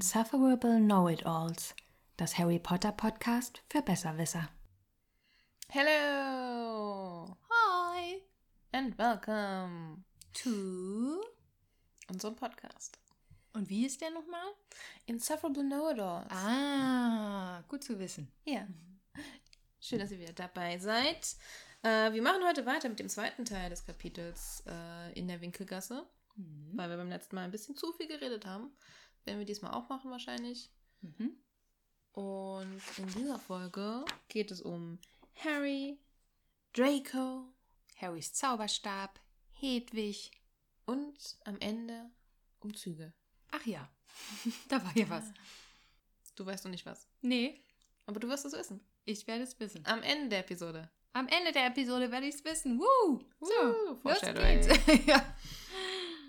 Insufferable Know-It-Alls, das Harry Potter Podcast für Besserwisser. Hello Hi and welcome to. unserem Podcast. Und wie ist der nochmal? Insufferable Know-It-Alls. Ah, gut zu wissen. Ja. Schön, dass ihr wieder dabei seid. Äh, wir machen heute weiter mit dem zweiten Teil des Kapitels äh, in der Winkelgasse, Mhm. weil wir beim letzten Mal ein bisschen zu viel geredet haben. Werden wir diesmal auch machen wahrscheinlich. Mhm. Und in dieser Folge geht es um Harry, Draco Harrys Zauberstab, Hedwig. und am Ende um Züge. Ach ja, da war hier was. Du weißt noch nicht was. Nee, Aber du wirst es wissen. ich werde es wissen. Am Ende der Episode. Am Ende der Episode werde ich es wissen. Woo! So, Woo, los geht's. ja.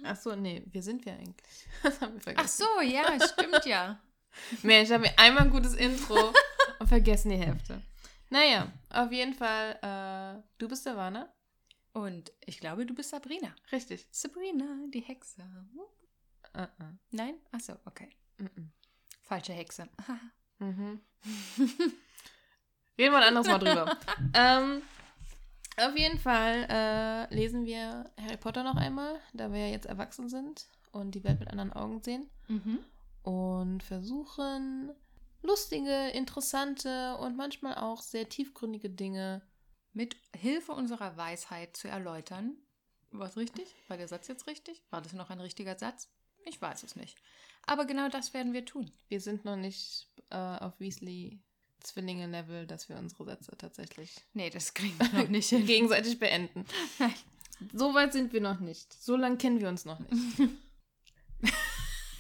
Ach so, nee, wir sind wir eigentlich. Das haben wir vergessen. Ach so, ja, stimmt ja. Mensch, ich habe mir einmal ein gutes Intro und vergessen die Hälfte. Naja, auf jeden Fall, äh, du bist Savannah. Und ich glaube, du bist Sabrina. Richtig. Sabrina, die Hexe. Uh -uh. Nein? Ach so, okay. Mm Falsche Hexe. Mhm. Reden wir ein anderes Mal drüber. ähm, auf jeden Fall äh, lesen wir Harry Potter noch einmal, da wir ja jetzt erwachsen sind und die Welt mit anderen Augen sehen. mhm. und versuchen lustige, interessante und manchmal auch sehr tiefgründige Dinge. Mit Hilfe unserer Weisheit zu erläutern. War es richtig? War der Satz jetzt richtig? War das noch ein richtiger Satz? Ich weiß es nicht. Aber genau das werden wir tun. Wir sind noch nicht äh, auf Weasley Zwillinge-Level, dass wir unsere Sätze tatsächlich Nee, das kriegen wir noch nicht hin. gegenseitig beenden. Nein. So weit sind wir noch nicht. So lange kennen wir uns noch nicht.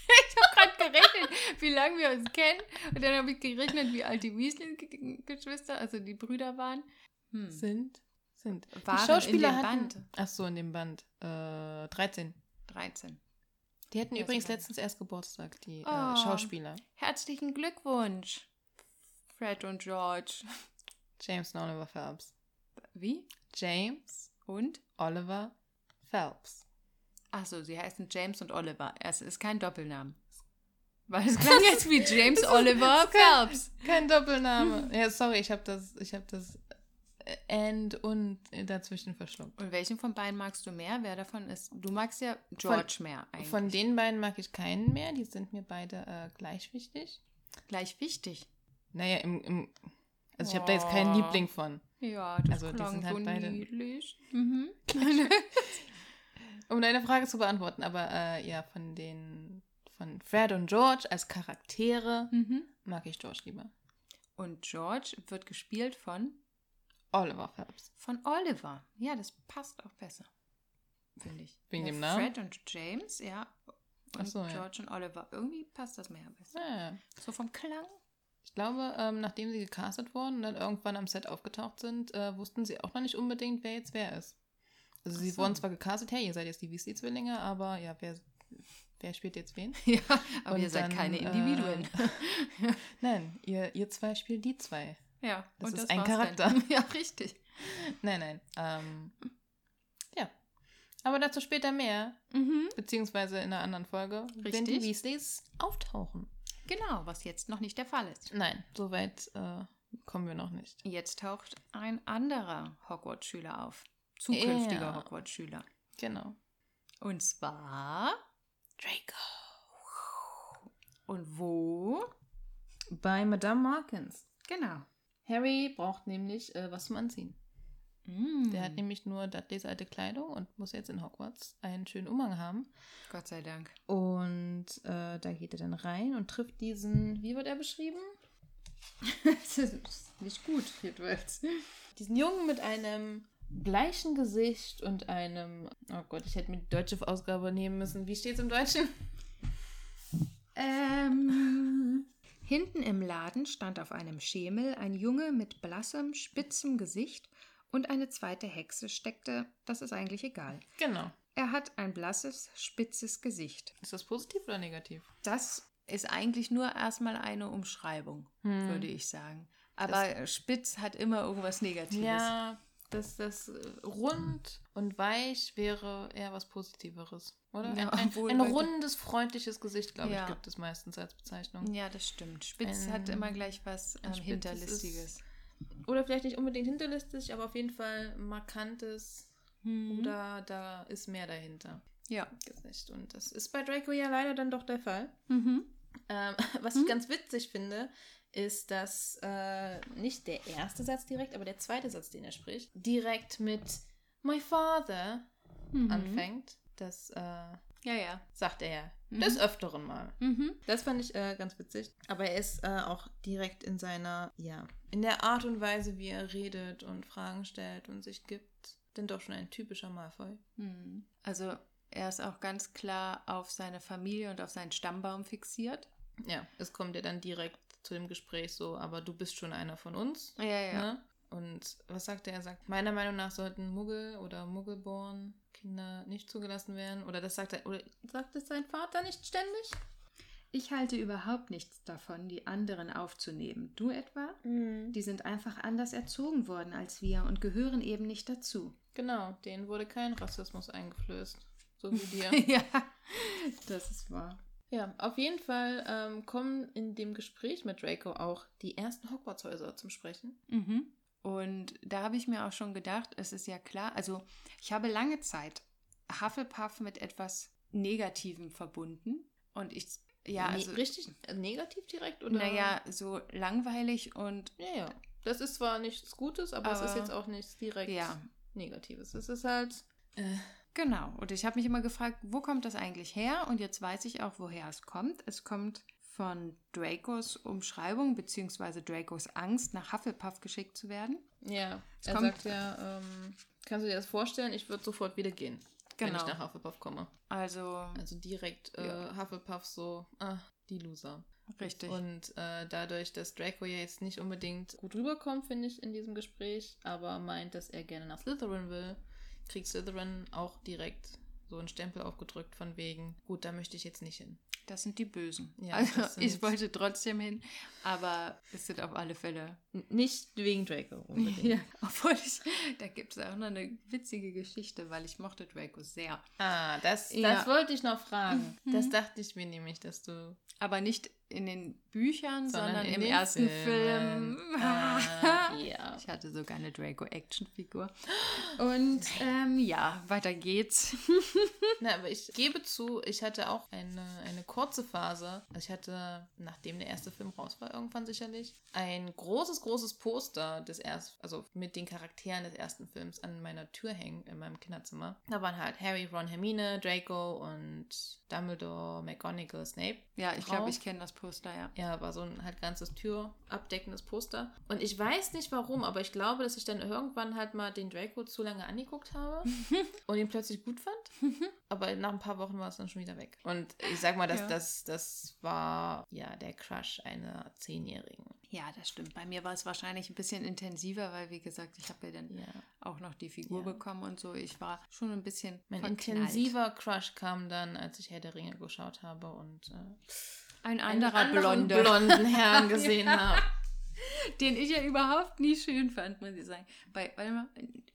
Ich habe gerade gerechnet, wie lange wir uns kennen. Und dann habe ich gerechnet, wie alt die Weasley-Geschwister, also die Brüder waren. Hm. Sind? Sind. Waren die Schauspieler in dem hatten, Band. Ach so, in dem Band. Äh, 13. 13. Die hatten Ja, übrigens letztens erst Geburtstag, die Oh. äh, Schauspieler. Herzlichen Glückwunsch, Fred und George. James und Oliver Phelps. Wie? James Und? Oliver Phelps. Achso, sie heißen James und Oliver. Es ist kein Doppelnamen. Weil es klang jetzt wie James Oliver ist kein- Phelps. Kein Doppelname. Ja, sorry, ich habe das, ich habe das äh, and und dazwischen verschluckt. Und welchen von beiden magst du mehr? Wer davon ist? Du magst ja George mehr eigentlich. Von den beiden mag ich keinen mehr. Die sind mir beide äh, gleich wichtig. Gleich wichtig. Naja, im, im also ich habe da jetzt keinen. Liebling von. Ja, das Also, die klang sind halt so beide- niedlich. Mhm. Um deine Frage zu beantworten, aber äh, ja, von den von Fred und George als Charaktere mhm. mag ich George lieber. Und George wird gespielt von, Oliver Phelps. von Oliver. Ja, das passt auch besser. Finde ich. Wegen ja, dem Namen? Fred und James, ja. Und Ach so, ja. George und Oliver. Irgendwie passt das mehr besser. Ja, ja. So vom Klang. Ich glaube, ähm, nachdem sie gecastet wurden und dann irgendwann am Set aufgetaucht sind, äh, wussten sie auch noch nicht unbedingt, wer jetzt wer ist. Also sie Ach so. wurden zwar gecastet, hey, ihr seid jetzt die Weasley-Zwillinge, aber ja, wer, wer spielt jetzt wen? Ja, aber Und ihr seid dann, keine äh, Individuen. Nein, ihr, ihr zwei spielt die zwei. ja, das ist ein war's Charakter. Dann. Ja, richtig. Nein, nein. Ähm, ja. Aber dazu später mehr, Mhm. beziehungsweise in einer anderen Folge, wenn Richtig. die Weasleys auftauchen. Genau, was jetzt noch nicht der Fall ist. Nein, so weit äh, kommen wir noch nicht. Jetzt taucht ein anderer Hogwarts-Schüler auf. Zukünftiger Ja. Hogwarts-Schüler. Genau. Und zwar. Draco. Und wo? Bei Madame Markins. Genau. Harry braucht nämlich äh, was zum Anziehen. Mm. Der hat nämlich nur Dudleys alte Kleidung und muss jetzt in Hogwarts einen schönen Umhang haben. Gott sei Dank. Und äh, da geht er dann rein und trifft diesen, wie wird er beschrieben? das ist nicht gut, jedenfalls. Diesen Jungen mit einem bleichen Gesicht und einem, oh Gott, ich hätte mir die deutsche Ausgabe nehmen müssen. Wie steht es im Deutschen? Ähm. Hinten im Laden stand auf einem Schemel ein Junge mit blassem, spitzem Gesicht und eine zweite Hexe steckte, das ist eigentlich egal. Genau. Er hat ein blasses, spitzes Gesicht. Ist das positiv oder negativ? Das ist eigentlich nur erstmal eine Umschreibung, Hm. würde ich sagen. Aber spitz hat immer irgendwas Negatives. Ja, dass das äh, rund und weich wäre eher was Positiveres, oder? Ja, ein, ein, ein rundes, freundliches Gesicht, glaube Ja. ich, gibt es meistens als Bezeichnung. Ja, das stimmt. Spitz Ein- hat immer gleich was ähm, Hinterlistiges. Oder vielleicht nicht unbedingt hinterlistig, aber auf jeden Fall markantes Mhm. oder da ist mehr dahinter. Ja. Gesicht. Und das ist bei Draco ja leider dann doch der Fall. Mhm. Ähm, was Mhm. ich ganz witzig finde, ist, dass äh, nicht der erste Satz direkt, aber der zweite Satz, den er spricht, direkt mit My Father Mhm. anfängt. Das äh, Ja, ja. sagt er ja Mhm. des Öfteren mal. Mhm. Das fand ich äh, ganz witzig. Aber er ist äh, auch direkt in seiner, ja, in der Art und Weise, wie er redet und Fragen stellt und sich gibt, denn doch schon ein typischer Malfoy. Mhm. Also er ist auch ganz klar auf seine Familie und auf seinen Stammbaum fixiert. Ja, es kommt ja dann direkt zu dem Gespräch so, aber du bist schon einer von uns. Ja, ja. Ne? Und was sagt er? Er sagt, meiner Meinung nach sollten Muggel oder Muggelborn Kinder nicht zugelassen werden. Oder das sagt er, oder sagt es sein Vater nicht ständig? Ich halte überhaupt nichts davon, die anderen aufzunehmen. Du etwa? Die sind einfach anders erzogen worden als wir und gehören eben nicht dazu. Genau, denen wurde kein Rassismus eingeflößt. So wie dir. ja, das ist wahr. ja, auf jeden Fall ähm, kommen in dem Gespräch mit Draco auch die ersten Hogwarts-Häuser zum Sprechen. Mhm. Und da habe ich mir auch schon gedacht, es ist ja klar, also ich habe lange Zeit Hufflepuff mit etwas Negativem verbunden. Und ich, ja, Ne- also, richtig negativ direkt? Oder? naja, so langweilig und Ja, ja. Das ist zwar nichts Gutes, aber, es ist Aber- jetzt auch nichts direkt ja, Negatives. Es ist halt. Äh, Genau. Und ich habe mich immer gefragt, wo kommt das eigentlich her? Und jetzt weiß ich auch, woher es kommt. Es kommt von Dracos Umschreibung beziehungsweise Dracos Angst, nach Hufflepuff geschickt zu werden. ja, Es er kommt- sagt ja, ähm, kannst du dir das vorstellen? Ich würde sofort wieder gehen, wenn Genau. ich nach Hufflepuff komme. Also, Also direkt äh, Ja. Hufflepuff so, ah, die Loser. richtig. Und äh, dadurch, dass Draco ja jetzt nicht unbedingt gut rüberkommt, finde ich, in diesem Gespräch, aber meint, dass er gerne nach Slytherin will, kriegt Slytherin auch direkt so einen Stempel aufgedrückt von wegen, gut, da möchte ich jetzt nicht hin. Das sind die Bösen. Ja, also, ich wollte trotzdem hin, aber es sind auf alle Fälle. Nicht wegen Draco unbedingt. Ja, obwohl ich, da gibt es auch noch eine witzige Geschichte, weil ich mochte Draco sehr. Ah, das, Ja. das wollte ich noch fragen. Mhm. Das dachte ich mir nämlich, dass du. Aber nicht in den Büchern, sondern, Sondern im ersten Filmen. Film. Ah, ja. Ich hatte sogar eine Draco-Action-Figur. Und ähm, ja, weiter geht's. Na, aber ich gebe zu, ich hatte auch eine, eine kurze Phase. Also ich hatte, nachdem der erste Film raus war, irgendwann sicherlich, ein großes, großes Poster des ersten, also mit den Charakteren des ersten Films an meiner Tür hängen in meinem Kinderzimmer. Da waren halt Harry, Ron, Hermine, Draco und Dumbledore, McGonagall, Snape. Ja, ich glaube, ich kenne das Poster, ja. Ja, war so ein halt ganzes türabdeckendes Poster. Und ich weiß nicht warum, aber ich glaube, dass ich dann irgendwann halt mal den Draco zu lange angeguckt habe und ihn plötzlich gut fand. Aber nach ein paar Wochen war es dann schon wieder weg. Und ich sag mal, das, Ja. das, das war ja der Crush einer Zehnjährigen. Ja, das stimmt. Bei mir war es wahrscheinlich ein bisschen intensiver, weil, wie gesagt, ich habe ja dann Ja. auch noch die Figur Ja. bekommen und so. Ich war schon ein bisschen Mein verknallt. intensiver Crush kam dann, als ich Herr der Ringe geschaut habe und äh, Ein einen anderer anderen Blonde, blonden Herrn gesehen habe. den ich ja überhaupt nie schön fand, muss ich sagen. Bei, warte mal,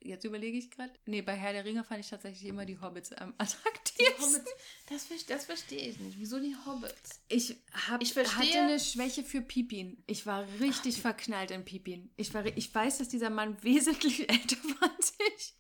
jetzt überlege ich gerade. Nee, bei Herr der Ringe fand ich tatsächlich immer die Hobbits am attraktivsten. Hobbits, das, das verstehe ich nicht. Wieso die Hobbits? Ich, hab, Ich verstehe- hatte eine Schwäche für Pipin. Ich war richtig verknallt in Pipin. Ich, war, ich weiß, dass dieser Mann wesentlich älter war als ich.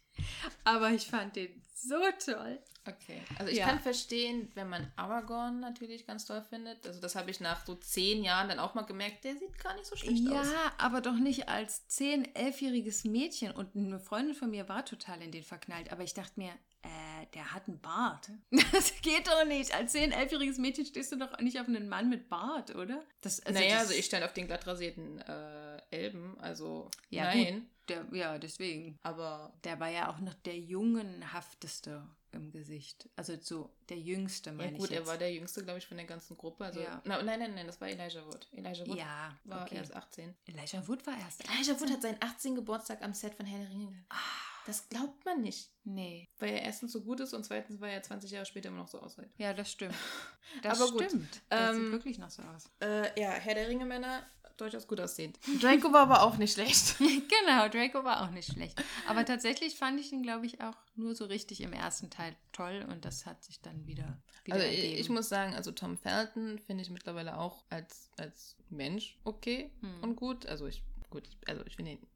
Aber ich fand den so toll. Okay. Also ich Ja. kann verstehen, wenn man Aragorn natürlich ganz toll findet. Also das habe ich nach so zehn Jahren dann auch mal gemerkt, der sieht gar nicht so schlecht Ja, aus. aber doch nicht als 10-, 11-jähriges Mädchen. Und eine Freundin von mir war total in den verknallt. Aber ich dachte mir, äh, der hat einen Bart. Das geht doch nicht. Als 10-, 11-jähriges Mädchen stehst du doch nicht auf einen Mann mit Bart, oder? Das, naja, das- also ich stand auf den glatt rasierten äh, Elben, also Ja, nein. Der, ja, deswegen. Aber Der war ja auch noch der jungenhafteste im Gesicht. Also so der jüngste, ja meine gut, ich er jetzt. war der jüngste, glaube ich, von der ganzen Gruppe. Also, Ja. na, nein, nein, nein, das war Elijah Wood. Elijah Wood ja, war okay. erst 18. Elijah Wood war erst. Elijah Wood hat seinen 18. Geburtstag am Set von Herr der Ringe. Ah, Das glaubt man nicht. Nee. Weil er erstens so gut ist und zweitens, weil er 20 Jahre später immer noch so aussieht. Ja, das stimmt. Das Aber gut, stimmt. Das ähm, sieht wirklich noch so aus. Äh, ja, Herr der Ringe Männer, durchaus gut aussehend. Draco war aber auch nicht schlecht. genau, Draco war auch nicht schlecht. Aber tatsächlich fand ich ihn, glaube ich, auch nur so richtig im ersten Teil toll und das hat sich dann wieder, wieder Also ergeben. ich, muss sagen, also Tom Felton finde ich mittlerweile auch als, als Mensch okay Hm. und gut. Also ich, gut, also ich finde ihn.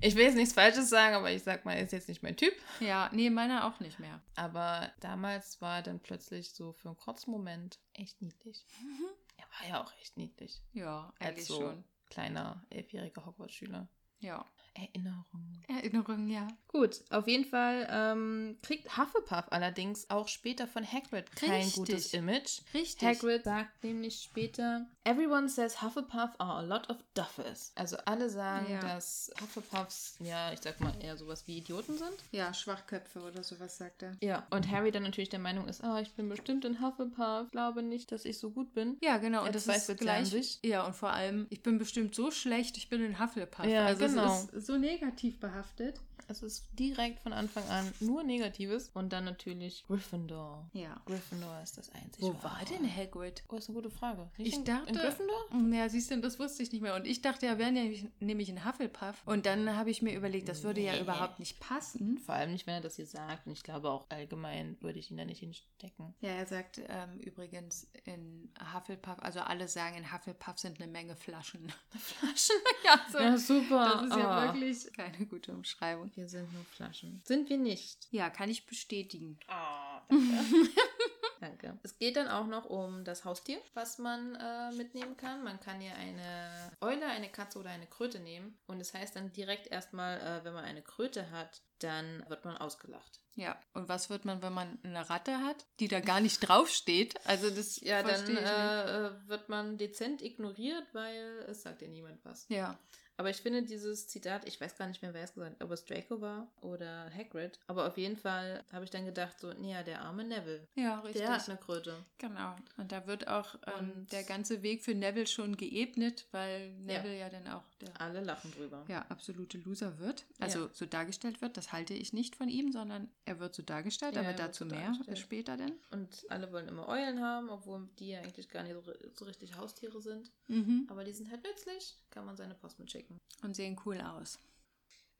Ich will jetzt nichts Falsches sagen, aber ich sag mal, er ist jetzt nicht mein Typ. Ja, nee, meiner auch nicht mehr. Aber damals war er dann plötzlich so für einen kurzen Moment echt niedlich. War ja auch echt niedlich. Ja, eigentlich Als so schon. kleiner, elfjähriger Hogwarts-Schüler. Ja. Erinnerungen. Erinnerungen, ja. Gut, auf jeden Fall ähm, kriegt Hufflepuff allerdings auch später von Hagrid kein Richtig. gutes Image. Richtig. Hagrid sagt nämlich später, Everyone says Hufflepuff are a lot of duffers. Also alle sagen, Ja. dass Hufflepuffs, ja, ich sag mal, eher sowas wie Idioten sind. Ja, Schwachköpfe oder sowas sagt er. Ja. Und Harry dann natürlich der Meinung ist, oh, ich bin bestimmt ein Hufflepuff, glaube nicht, dass ich so gut bin. Ja, genau. Er Und das zweifelt ist gleich. sich. Ja, und vor allem, ich bin bestimmt so schlecht, ich bin ein Hufflepuff. Ja, also genau. es ist so negativ behaftet. Es ist direkt von Anfang an nur Negatives. Und dann natürlich Gryffindor. Ja. Gryffindor ist das einzige. Wo war denn Hagrid? Oh, ist eine gute Frage. Nicht Ich in, dachte- In Gryffindor? Ja, siehst du, das wusste ich nicht mehr. Und ich dachte, er wäre nämlich, nämlich ein Hufflepuff. Und dann habe ich mir überlegt, das würde ja Nee. überhaupt nicht passen. Vor allem nicht, wenn er das hier sagt. Und ich glaube auch allgemein würde ich ihn da nicht hinstecken. Ja, er sagt ähm, übrigens in Hufflepuff, also alle sagen, in Hufflepuff sind eine Menge Flaschen. Flaschen? ja, so. Ja, super. Das ist ja Ah. wirklich keine gute Umschreibung. Wir sind nur Flaschen. Sind wir nicht. Ja, kann ich bestätigen. Ah, danke. danke. Es geht dann auch noch um das Haustier, was man äh, mitnehmen kann. Man kann hier eine Eule, eine Katze oder eine Kröte nehmen. Und es heißt dann direkt erstmal, äh, wenn man eine Kröte hat, dann wird man ausgelacht. Ja, und was wird man, wenn man eine Ratte hat, die da gar nicht draufsteht? Also das Ja, dann verstehe ich nicht. äh, äh, wird man dezent ignoriert, weil es sagt ja niemand was. Ja, Aber ich finde dieses Zitat, ich weiß gar nicht mehr, wer es gesagt hat, ob es Draco war oder Hagrid. Aber auf jeden Fall habe ich dann gedacht, so, nee, ja, der arme Neville. ja, richtig. Der hat eine Kröte. Genau. Und da wird auch ähm, der ganze Weg für Neville schon geebnet, weil Neville ja, dann auch der Alle lachen drüber. ja, absolute Loser wird. Also Ja. so dargestellt wird. Das halte ich nicht von ihm, sondern er wird so dargestellt, Ja, aber er dazu so mehr dargestellt. später denn. Und alle wollen immer Eulen haben, obwohl die ja eigentlich gar nicht so, so richtig Haustiere sind. Mhm. Aber die sind halt nützlich, kann man seine Post mitschicken. Und sehen cool aus.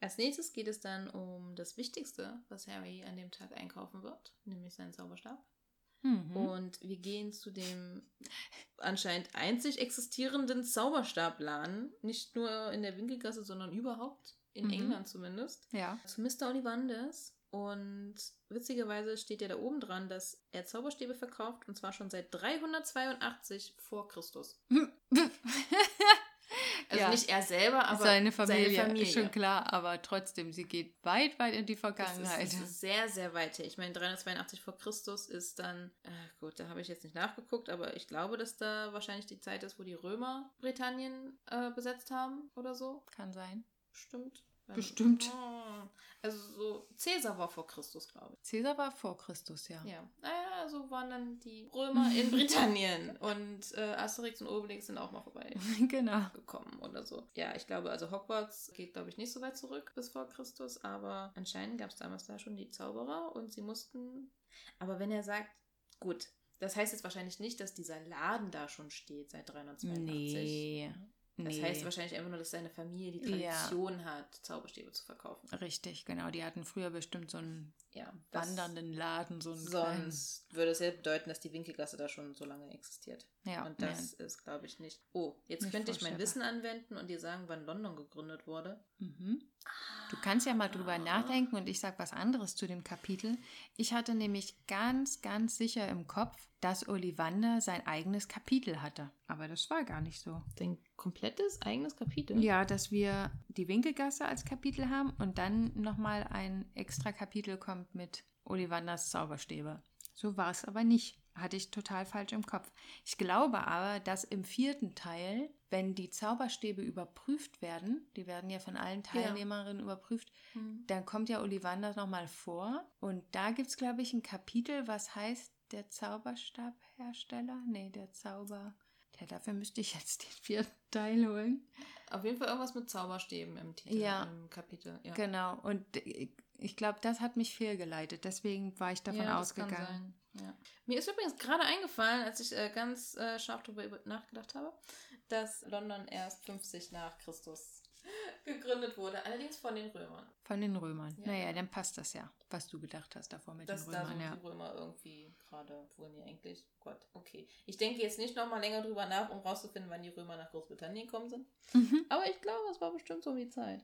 Als nächstes geht es dann um das Wichtigste, was Harry an dem Tag einkaufen wird, nämlich seinen Zauberstab. Mhm. Und wir gehen zu dem anscheinend einzig existierenden Zauberstabladen, nicht nur in der Winkelgasse, sondern überhaupt, in Mhm. England zumindest, Ja. zu Mr. Ollivanders. Und witzigerweise steht ja da oben dran, dass er Zauberstäbe verkauft, und zwar schon seit 382 vor Christus. Also Ja. nicht er selber, aber seine Familie, Seine Familie. ist schon klar, aber trotzdem, sie geht weit, weit in die Das Vergangenheit. ist, ist sehr, sehr weit her. Ich meine, 382 vor Christus ist dann, äh, gut, da habe ich jetzt nicht nachgeguckt, aber ich glaube, dass da wahrscheinlich die Zeit ist, wo die Römer Britannien äh, besetzt haben oder so. Kann sein. Bestimmt. Bestimmt. Oh, also so, Cäsar war vor Christus, glaube ich. Cäsar war vor Christus, ja. Ja, naja, so waren dann die Römer in Britannien und äh, Asterix und Obelix sind auch mal vorbei genau. gekommen oder so. Ja, ich glaube, also Hogwarts geht, glaube ich, nicht so weit zurück bis vor Christus, aber anscheinend gab es damals da schon die Zauberer und sie mussten. Aber wenn er sagt, gut, das heißt jetzt wahrscheinlich nicht, dass dieser Laden da schon steht seit 382. Nee. Das nee. heißt wahrscheinlich einfach nur, dass seine Familie die Ja. Tradition hat, Zauberstäbe zu verkaufen. Richtig, genau. Die hatten früher bestimmt so einen Ja, wandernden Laden, so einen kleinen. Sonst würde es ja bedeuten, dass die Winkelgasse da schon so lange existiert. Ja, und das ist, glaube ich, nicht. Oh, jetzt Nicht könnte ich mein. Wissen anwenden und dir sagen, wann London gegründet wurde. Mhm. Du kannst ja mal drüber nachdenken und ich sag was anderes zu dem Kapitel. Ich hatte nämlich ganz, ganz sicher im Kopf, dass Ollivander sein eigenes Kapitel hatte. Aber das war gar nicht so. Dein komplettes eigenes Kapitel? Ja, dass wir die Winkelgasse als Kapitel haben und dann nochmal ein extra Kapitel kommt mit Ollivanders Zauberstäbe. So war es aber nicht. Hatte ich total falsch im Kopf. Ich glaube aber, dass im vierten Teil, wenn die Zauberstäbe überprüft werden, die werden ja von allen Teilnehmerinnen überprüft, Hm. dann kommt ja Ollivander nochmal vor. Und da gibt es, glaube ich, ein Kapitel, was heißt der Zauberstabhersteller? Nee, der Zauber. Ja, dafür müsste ich jetzt den vierten Teil holen. Auf jeden Fall irgendwas mit Zauberstäben im Titel, Ja. im Kapitel. Ja. Genau. Und Ich glaube, das hat mich fehlgeleitet. Deswegen war ich davon ja, ausgegangen. Ja. Mir ist übrigens gerade eingefallen, als ich äh, ganz äh, scharf darüber nachgedacht habe, dass London erst 50 nach Christus gegründet wurde, allerdings von den Römern. Von den Römern. Ja. Naja, dann passt das ja, was du gedacht hast davor mit Dass den da so Römern. ja. die Römer irgendwie gerade wurden die eigentlich. Gott, okay. Ich denke jetzt nicht nochmal länger drüber nach, um rauszufinden, wann die Römer nach Großbritannien gekommen sind. Mhm. Aber ich glaube, es war bestimmt so wie Zeit.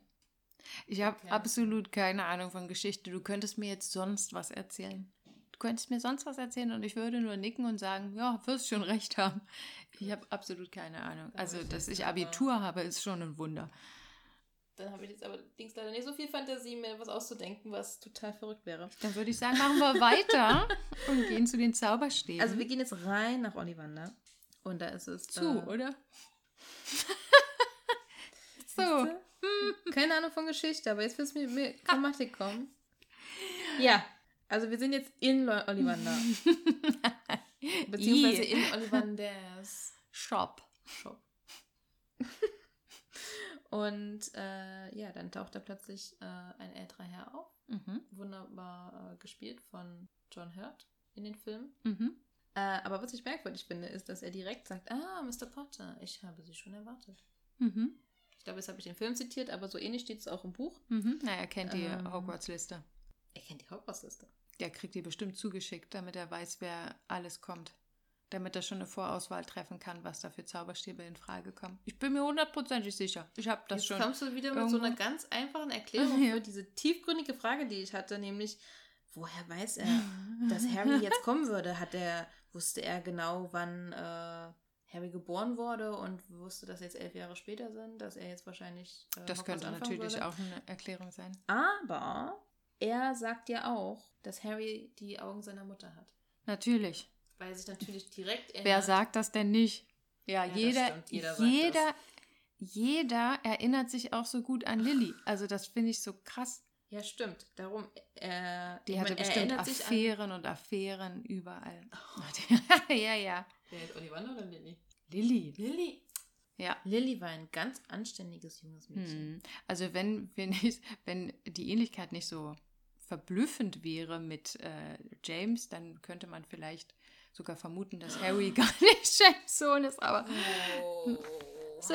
Ich habe Okay. absolut keine Ahnung von Geschichte. Du könntest mir jetzt sonst was erzählen. Du könntest mir sonst was erzählen und ich würde nur nicken und sagen, ja, wirst schon recht haben. Ich habe absolut keine Ahnung. Da Also, dass ich Abitur habe, ist schon ein Wunder. Dann habe ich jetzt aber allerdings leider nicht so viel Fantasie, mir was auszudenken, was total verrückt wäre. Dann würde ich sagen, machen wir weiter und gehen zu den Zauberstäben. Also wir gehen jetzt rein nach Ollivander. Und da ist es. zu, äh, oder? so. Siehste? Keine Ahnung von Geschichte, aber jetzt willst du mir mit Grammatik kommen. Ja, also wir sind jetzt in Ollivander. Beziehungsweise in Ollivanders Shop. Shop. Und äh, ja, dann taucht da plötzlich äh, ein älterer Herr auf. Mhm. Wunderbar äh, gespielt von John Hurt in den Filmen. Mhm. Äh, aber was ich merkwürdig finde, ist, dass er direkt sagt, ah, Mr. Potter, ich habe Sie schon erwartet. Mhm. Ich glaube, jetzt habe ich den Film zitiert, aber so ähnlich steht es auch im Buch. Mhm. Na, er kennt die Ähm. Hogwarts-Liste. Er kennt die Hauptbassliste. Der kriegt die bestimmt zugeschickt, damit er weiß, wer alles kommt. Damit er schon eine Vorauswahl treffen kann, was da für Zauberstäbe in Frage kommen. Ich bin mir hundertprozentig sicher. Ich habe das Jetzt schon. kommst du wieder mit so einer ganz einfachen Erklärung Ja. für diese tiefgründige Frage, die ich hatte, nämlich, woher weiß er, dass Harry jetzt kommen würde? Hat er, wusste er genau, wann äh, Harry geboren wurde und wusste, dass jetzt elf Jahre später sind, dass er jetzt wahrscheinlich. Äh, Das könnte natürlich würde? auch eine Erklärung sein. Aber er sagt ja auch, dass Harry die Augen seiner Mutter hat. Natürlich. Weil er sich natürlich direkt erinnert. Wer sagt das denn nicht? Ja, das jeder, stimmt, jeder jeder, jeder, erinnert sich auch so gut an Lilly. Also das finde ich so krass. Ja, stimmt. Darum, äh, Die ich hatte mein, er bestimmt. Affären und Affären überall. ja, ja. Wer jetzt Ollivander oder Lilly? Lilly. Lilly. Ja. Lilly war ein ganz anständiges junges Mädchen. Hm. Also wenn, wenn, nicht, wenn die Ähnlichkeit nicht so verblüffend wäre mit äh, James, dann könnte man vielleicht sogar vermuten, dass Harry gar nicht James Sohn ist. Aber Oh. so,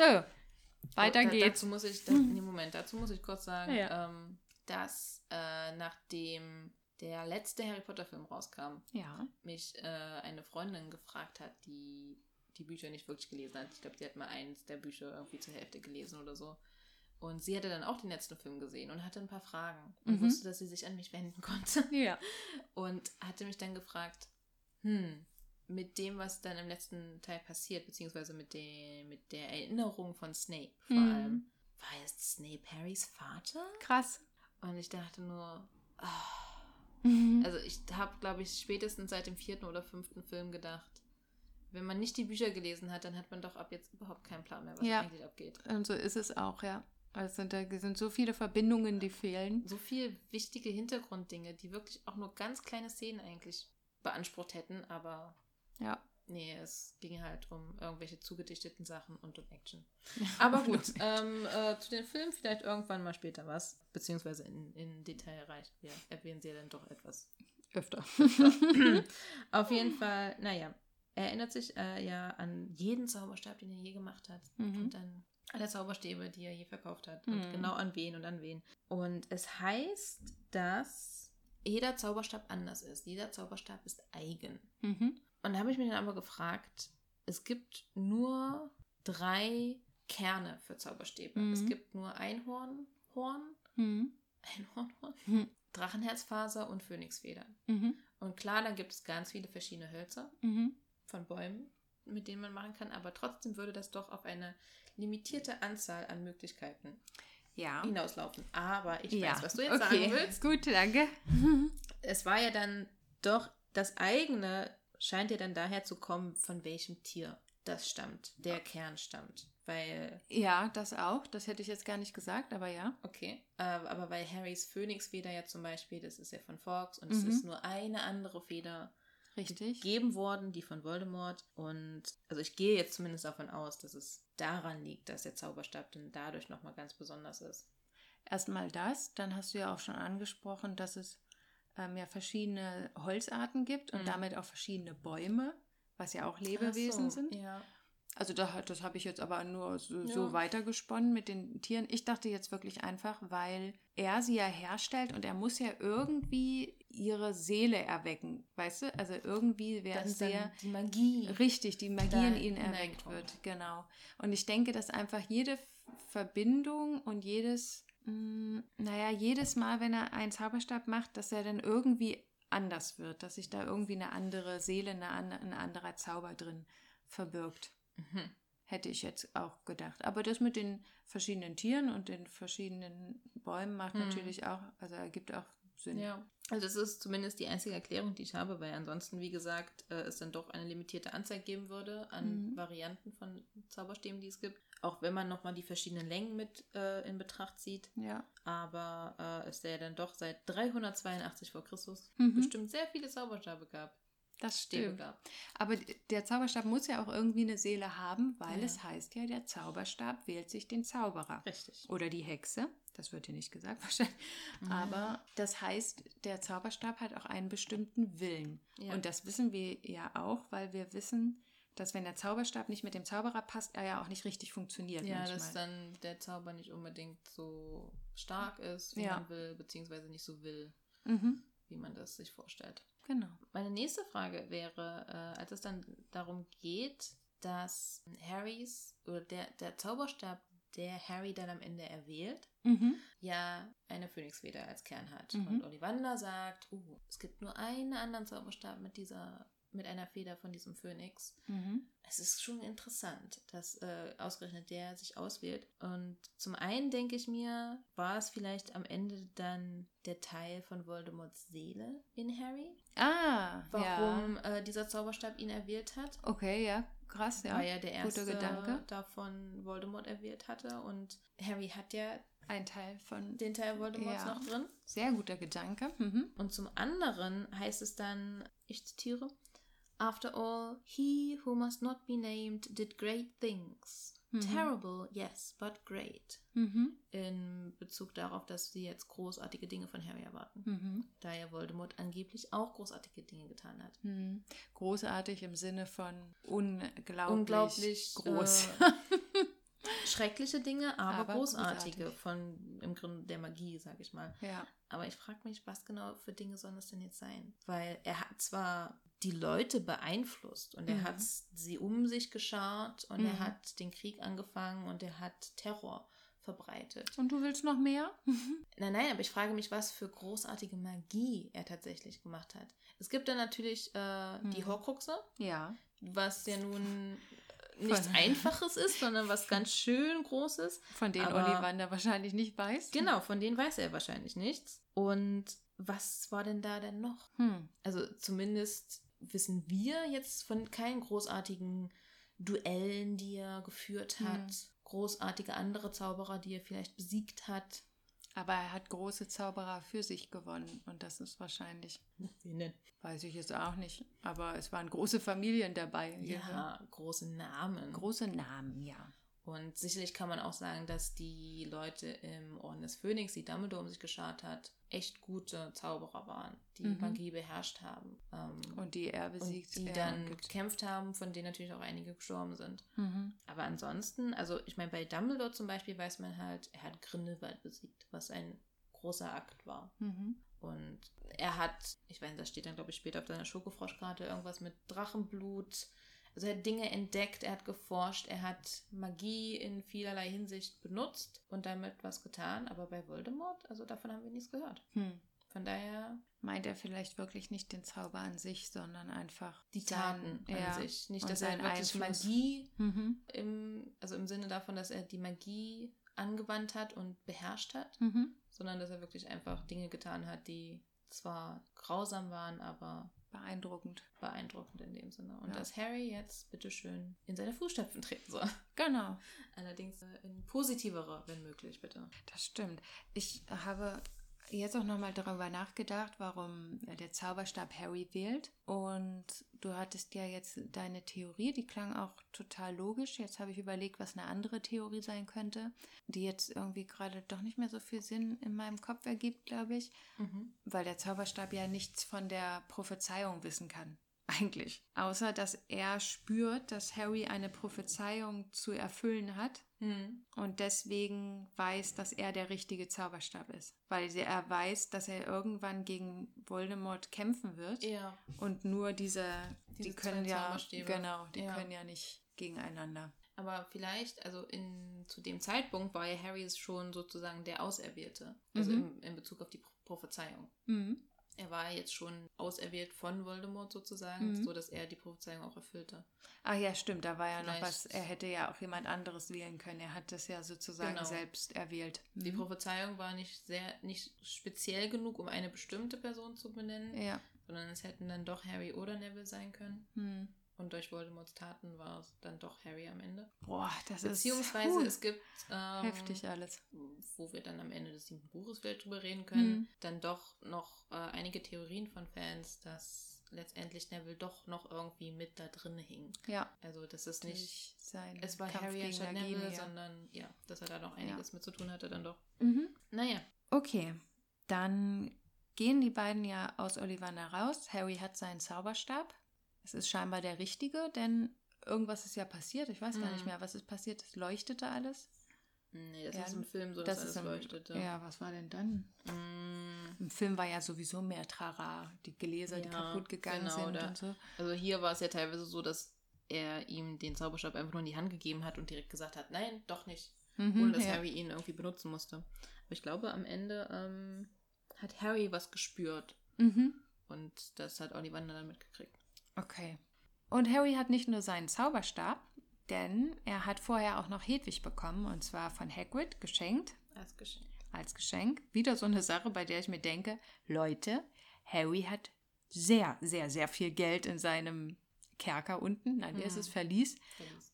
weiter Da- geht's. Dazu muss ich, da, nee, Moment, dazu muss ich kurz sagen, Ja. ähm, dass äh, nachdem der letzte Harry Potter Film rauskam, Ja. mich äh, eine Freundin gefragt hat, die die Bücher nicht wirklich gelesen hat. Ich glaube, die hat mal eins der Bücher irgendwie zur Hälfte gelesen oder so. Und sie hatte dann auch den letzten Film gesehen und hatte ein paar Fragen und Mhm. wusste, dass sie sich an mich wenden konnte. Ja. Und hatte mich dann gefragt, hm, mit dem, was dann im letzten Teil passiert, beziehungsweise mit, dem, mit der Erinnerung von Snape vor Mhm. allem, war jetzt Snape Harrys Vater? Krass. Und ich dachte nur. Mhm. also ich habe, glaube ich, spätestens seit dem vierten oder fünften Film gedacht, wenn man nicht die Bücher gelesen hat, dann hat man doch ab jetzt überhaupt keinen Plan mehr, was Ja. eigentlich abgeht. Und so ist es auch, ja. Also da sind so viele Verbindungen, die fehlen. So viel wichtige Hintergrunddinge, die wirklich auch nur ganz kleine Szenen eigentlich beansprucht hätten, aber Ja. Nee, es ging halt um irgendwelche zugedichteten Sachen und um Action. Aber gut, ähm, äh, zu den Filmen vielleicht irgendwann mal später was. Beziehungsweise in, in Detail reicht. Wir erwähnen sie ja dann doch etwas. Öfter. Auf jeden Fall, naja, er erinnert sich äh, ja an jeden Zauberstab, den er je gemacht hat. Mhm. Und an alle Zauberstäbe, die er je verkauft hat. Und Mhm. genau an wen und an wen. Und es heißt, dass jeder Zauberstab anders ist. Jeder Zauberstab ist eigen. Mhm. Und da habe ich mich dann aber gefragt, es gibt nur drei Kerne für Zauberstäbe. Mhm. Es gibt nur Einhorn, Horn, Mhm. Einhornhorn, Mhm. Drachenherzfaser und Phönixfeder. Mhm. Und klar, dann gibt es ganz viele verschiedene Hölzer Mhm. von Bäumen, mit denen man machen kann, aber trotzdem würde das doch auf eine limitierte Anzahl an Möglichkeiten Ja. hinauslaufen. Aber ich ja. weiß, was du jetzt okay. sagen willst. Gut, danke. Es war ja dann doch, das eigene scheint ja dann daher zu kommen, von welchem Tier das stammt, der Kern stammt. Weil, Ja, das auch. Das hätte ich jetzt gar nicht gesagt, aber ja. okay, äh, aber weil Harrys Phönixfeder ja zum Beispiel, das ist ja von Fox und es Mhm. ist nur eine andere Feder Richtig. gegeben worden, die von Voldemort. Und also ich gehe jetzt zumindest davon aus, dass es daran liegt, dass der Zauberstab dann dadurch nochmal ganz besonders ist. Erstmal das, dann hast du ja auch schon angesprochen, dass es ähm, ja verschiedene Holzarten gibt und Mhm. damit auch verschiedene Bäume, was ja auch Lebewesen so, sind. Ja. Also da, das habe ich jetzt aber nur so, Ja. so weitergesponnen mit den Tieren. Ich dachte jetzt wirklich einfach, weil er sie ja herstellt und er muss ja irgendwie ihre Seele erwecken, weißt du? Also irgendwie werden sehr dann die Magie. richtig die Magie in ihnen erweckt wird, genau. Und ich denke, dass einfach jede Verbindung und jedes, mh, naja, jedes Mal, wenn er einen Zauberstab macht, dass er dann irgendwie anders wird, dass sich da irgendwie eine andere Seele, eine, ein anderer Zauber drin verbirgt. Mhm. Hätte ich jetzt auch gedacht. Aber das mit den verschiedenen Tieren und den verschiedenen Bäumen macht Mhm. natürlich auch, also ergibt auch Sinn. Ja, also das ist zumindest die einzige Erklärung, die ich habe, weil ansonsten, wie gesagt, äh, es dann doch eine limitierte Anzahl geben würde an Mhm. Varianten von Zauberstäben, die es gibt. Auch wenn man nochmal die verschiedenen Längen mit äh, in Betracht zieht. Ja. Aber äh, es ja dann doch seit 382 vor Christus Mhm. bestimmt sehr viele Zauberstäbe gab. Das stimmt. Aber der Zauberstab muss ja auch irgendwie eine Seele haben, weil Ja. es heißt ja, der Zauberstab wählt sich den Zauberer. Richtig. Oder die Hexe. Das wird hier nicht gesagt wahrscheinlich. Mhm. Aber das heißt, der Zauberstab hat auch einen bestimmten Willen. Ja. Und das wissen wir ja auch, weil wir wissen, dass wenn der Zauberstab nicht mit dem Zauberer passt, er ja auch nicht richtig funktioniert. Ja, manchmal. dass dann der Zauber nicht unbedingt so stark ist, wie Ja. man will, beziehungsweise nicht so will, Mhm. wie man das sich vorstellt. Genau. Meine nächste Frage wäre, äh, als es dann darum geht, dass Harrys oder der, der Zauberstab, der Harry dann am Ende erwählt, Mhm. ja eine Phönixfeder als Kern hat. Mhm. Und Ollivander sagt, uh, es gibt nur einen anderen Zauberstab mit dieser mit einer Feder von diesem Phönix. Mhm. Es ist schon interessant, dass äh, ausgerechnet der sich auswählt. Und zum einen denke ich mir, war es vielleicht am Ende dann der Teil von Voldemorts Seele in Harry? Ah, warum Ja. äh, dieser Zauberstab ihn erwählt hat. Okay, ja, krass, ja. Weil er der guter erste Gedanke. davon Voldemort erwählt hatte. Und Harry hat ja Ein Teil von den Teil Voldemorts Ja. noch drin. sehr guter Gedanke. Mhm. Und zum anderen heißt es dann, ich zitiere, After all, he who must not be named did great things. Mhm. Terrible, yes, but great. Mhm. In Bezug darauf, dass sie jetzt großartige Dinge von Harry erwarten. Mhm. Da ja Voldemort angeblich auch großartige Dinge getan hat. Mhm. Großartig im Sinne von unglaublich, Unglaublich groß. Äh, schreckliche Dinge, aber, Aber großartige großartig. von im Grunde der Magie, sag ich mal. ja. Aber ich frage mich, was genau für Dinge sollen das denn jetzt sein? Weil er hat zwar die Leute beeinflusst und er Mhm. hat sie um sich geschart und er Mhm. hat den Krieg angefangen und er hat Terror verbreitet. Und du willst noch mehr? Nein, nein, aber ich frage mich, was für großartige Magie er tatsächlich gemacht hat. Es gibt dann natürlich äh, die Mhm. Horcruxe, ja. was ja nun nichts Von- Einfaches ist, sondern was ganz schön Großes. Von denen Aber- Ollivander wahrscheinlich nicht weiß. Genau, von denen weiß er wahrscheinlich nichts. Und was war denn da denn noch? Hm. Also zumindest wissen wir jetzt von keinen großartigen Duellen, die er geführt hat. Hm. Großartige andere Zauberer, die er vielleicht besiegt hat. Aber er hat große Zauberer für sich gewonnen. Und das ist wahrscheinlich, Wen denn? weiß ich jetzt auch nicht. Aber es waren große Familien dabei. Ja, große Namen. Große Namen, ja. Und sicherlich kann man auch sagen, dass die Leute im Orden des Phönix, die Dumbledore um sich geschart hat, echt gute Zauberer waren, die Mhm. Magie beherrscht haben. Ähm, Und die er besiegt. die dann gekämpft haben, von denen natürlich auch einige gestorben sind. Mhm. Aber ansonsten, also ich meine, bei Dumbledore zum Beispiel weiß man halt, er hat Grindelwald besiegt, was ein großer Akt war. Mhm. Und er hat, ich weiß, das steht dann, glaube ich, später auf seiner Schokofroschkarte, irgendwas mit Drachenblut. Also er hat Dinge entdeckt, er hat geforscht, er hat Magie in vielerlei Hinsicht benutzt und damit was getan. Aber bei Voldemort, also davon haben wir nichts gehört. Hm. Von daher Meint er vielleicht wirklich nicht den Zauber an sich, sondern einfach die Taten an ja. sich. Nicht, dass er wirklich Einfluss. Magie Mhm. im, also im Sinne davon, dass er die Magie angewandt hat und beherrscht hat, Mhm. sondern dass er wirklich einfach Dinge getan hat, die zwar grausam waren, aber Beeindruckend. beeindruckend in dem Sinne. Und Ja. dass Harry jetzt bitteschön in seine Fußstapfen treten soll. Genau. Allerdings äh, in positivere, wenn möglich, bitte. Das stimmt. Ich habe jetzt auch nochmal darüber nachgedacht, warum der Zauberstab Harry wählt. Und du hattest ja jetzt deine Theorie, die klang auch total logisch. Jetzt habe ich überlegt, was eine andere Theorie sein könnte, die jetzt irgendwie gerade doch nicht mehr so viel Sinn in meinem Kopf ergibt, glaube ich. Mhm. Weil der Zauberstab ja nichts von der Prophezeiung wissen kann. Eigentlich. Außer, dass er spürt, dass Harry eine Prophezeiung zu erfüllen hat Hm. und deswegen weiß, dass er der richtige Zauberstab ist. Weil er weiß, dass er irgendwann gegen Voldemort kämpfen wird. Ja. Und nur diese, die Diese können zwei ja, genau, die Ja. können ja nicht gegeneinander. Aber vielleicht, also in, zu dem Zeitpunkt war ja Harry schon sozusagen der Auserwählte. Also Mhm. in, in Bezug auf die Pro- Prophezeiung. Mhm. Er war jetzt schon auserwählt von Voldemort sozusagen, Mhm. so dass er die Prophezeiung auch erfüllte. Ach ja, stimmt, da war ja noch Vielleicht- was. Er hätte ja auch jemand anderes wählen können. Er hat das ja sozusagen Genau. selbst erwählt. Die Mhm. Prophezeiung war nicht sehr, nicht speziell genug, um eine bestimmte Person zu benennen, Ja. sondern es hätten dann doch Harry oder Neville sein können. Hm. Und durch Voldemorts Taten war es dann doch Harry am Ende. Boah, das Beziehungsweise ist huh, es gibt ähm, heftig alles. wo wir dann am Ende des siebten Buches vielleicht drüber reden können, Mhm. dann doch noch äh, einige Theorien von Fans, dass letztendlich Neville doch noch irgendwie mit da drin hing. Ja, Also das ist nicht, sein es war Kampf Harry anstatt Neville, ja. sondern ja, dass er da noch einiges mit zu tun hatte dann doch. Mhm. Naja, Okay, dann gehen die beiden ja aus Ollivander raus. Harry hat seinen Zauberstab. Es ist scheinbar der richtige, denn irgendwas ist ja passiert. Ich weiß gar Mhm. nicht mehr, was ist passiert. Es leuchtete alles. nee, das Ja, ist im Film so, dass das alles im, leuchtete. Ja, was war denn dann? Mm, Im Film war ja sowieso mehr Trara, die Gläser, die Ja, kaputt gegangen genau, sind da- und so. Also hier war es ja teilweise so, dass er ihm den Zauberstab einfach nur in die Hand gegeben hat und direkt gesagt hat, nein, doch nicht. Mhm, ohne dass ja. Harry ihn irgendwie benutzen musste. Aber ich glaube, am Ende ähm, hat Harry was gespürt Mhm. und das hat Ollivander dann mitgekriegt. Okay. Und Harry hat nicht nur seinen Zauberstab, denn er hat vorher auch noch Hedwig bekommen, und zwar von Hagrid geschenkt. Als Geschenk. als Geschenk. Wieder so eine Sache, bei der ich mir denke, Leute, Harry hat sehr, sehr, sehr viel Geld in seinem Kerker unten, nein, wie heißt Mhm. es, Verlies.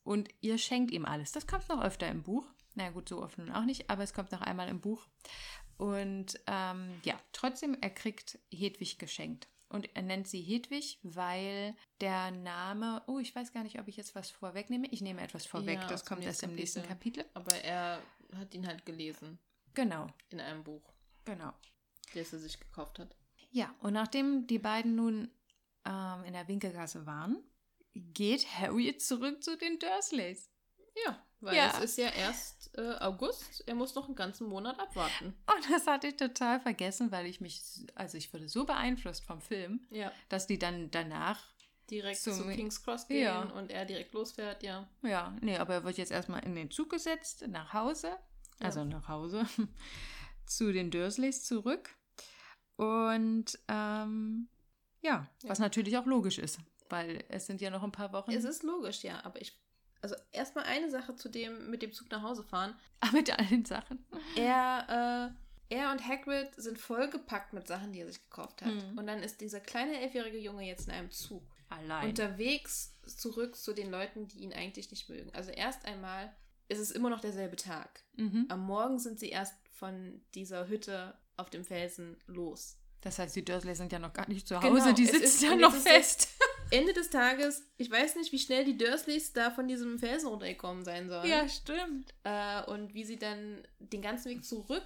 Und ihr schenkt ihm alles. Das kommt noch öfter im Buch. Na gut, so oft nun auch nicht, aber es kommt noch einmal im Buch. Und ähm, ja, trotzdem, er kriegt Hedwig geschenkt. Und er nennt sie Hedwig, weil der Name, oh, ich weiß gar nicht, ob ich jetzt was vorwegnehme. Ich nehme etwas vorweg, Ja, das kommt erst im nächsten Kapitel. Aber er hat ihn halt gelesen Genau, in einem Buch, genau. das er sich gekauft hat. Ja, und nachdem die beiden nun ähm, in der Winkelgasse waren, geht Harry zurück zu den Dursleys. Ja, weil Ja. es ist ja erst äh, August. Er muss noch einen ganzen Monat abwarten. Und das hatte ich total vergessen, weil ich mich, also ich wurde so beeinflusst vom Film, Ja. dass die dann danach, Direkt Zum- zu King's Cross gehen Ja. und er direkt losfährt, ja. ja, nee, aber er wird jetzt erstmal in den Zug gesetzt, nach Hause, also Ja. nach Hause, zu den Dursleys zurück. Und ähm, ja, was natürlich auch logisch ist, weil es sind ja noch ein paar Wochen. Es ist logisch, ja, aber ich. Also erstmal eine Sache zu dem mit dem Zug nach Hause fahren. mit allen Sachen. Er, äh, er und Hagrid sind vollgepackt mit Sachen, die er sich gekauft hat. Mhm. Und dann ist dieser kleine elfjährige Junge jetzt in einem Zug. Allein. Unterwegs zurück zu den Leuten, die ihn eigentlich nicht mögen. Also erst einmal ist es immer noch derselbe Tag. mhm. Am Morgen sind sie erst von dieser Hütte auf dem Felsen los. Das heißt, die Dursleys sind ja noch gar nicht zu Genau, Hause, die es sitzen ist- ja noch fest. Ende des Tages, ich weiß nicht, wie schnell die Dursleys da von diesem Felsen runtergekommen sein sollen. Ja, stimmt. Äh, und wie sie dann den ganzen Weg zurück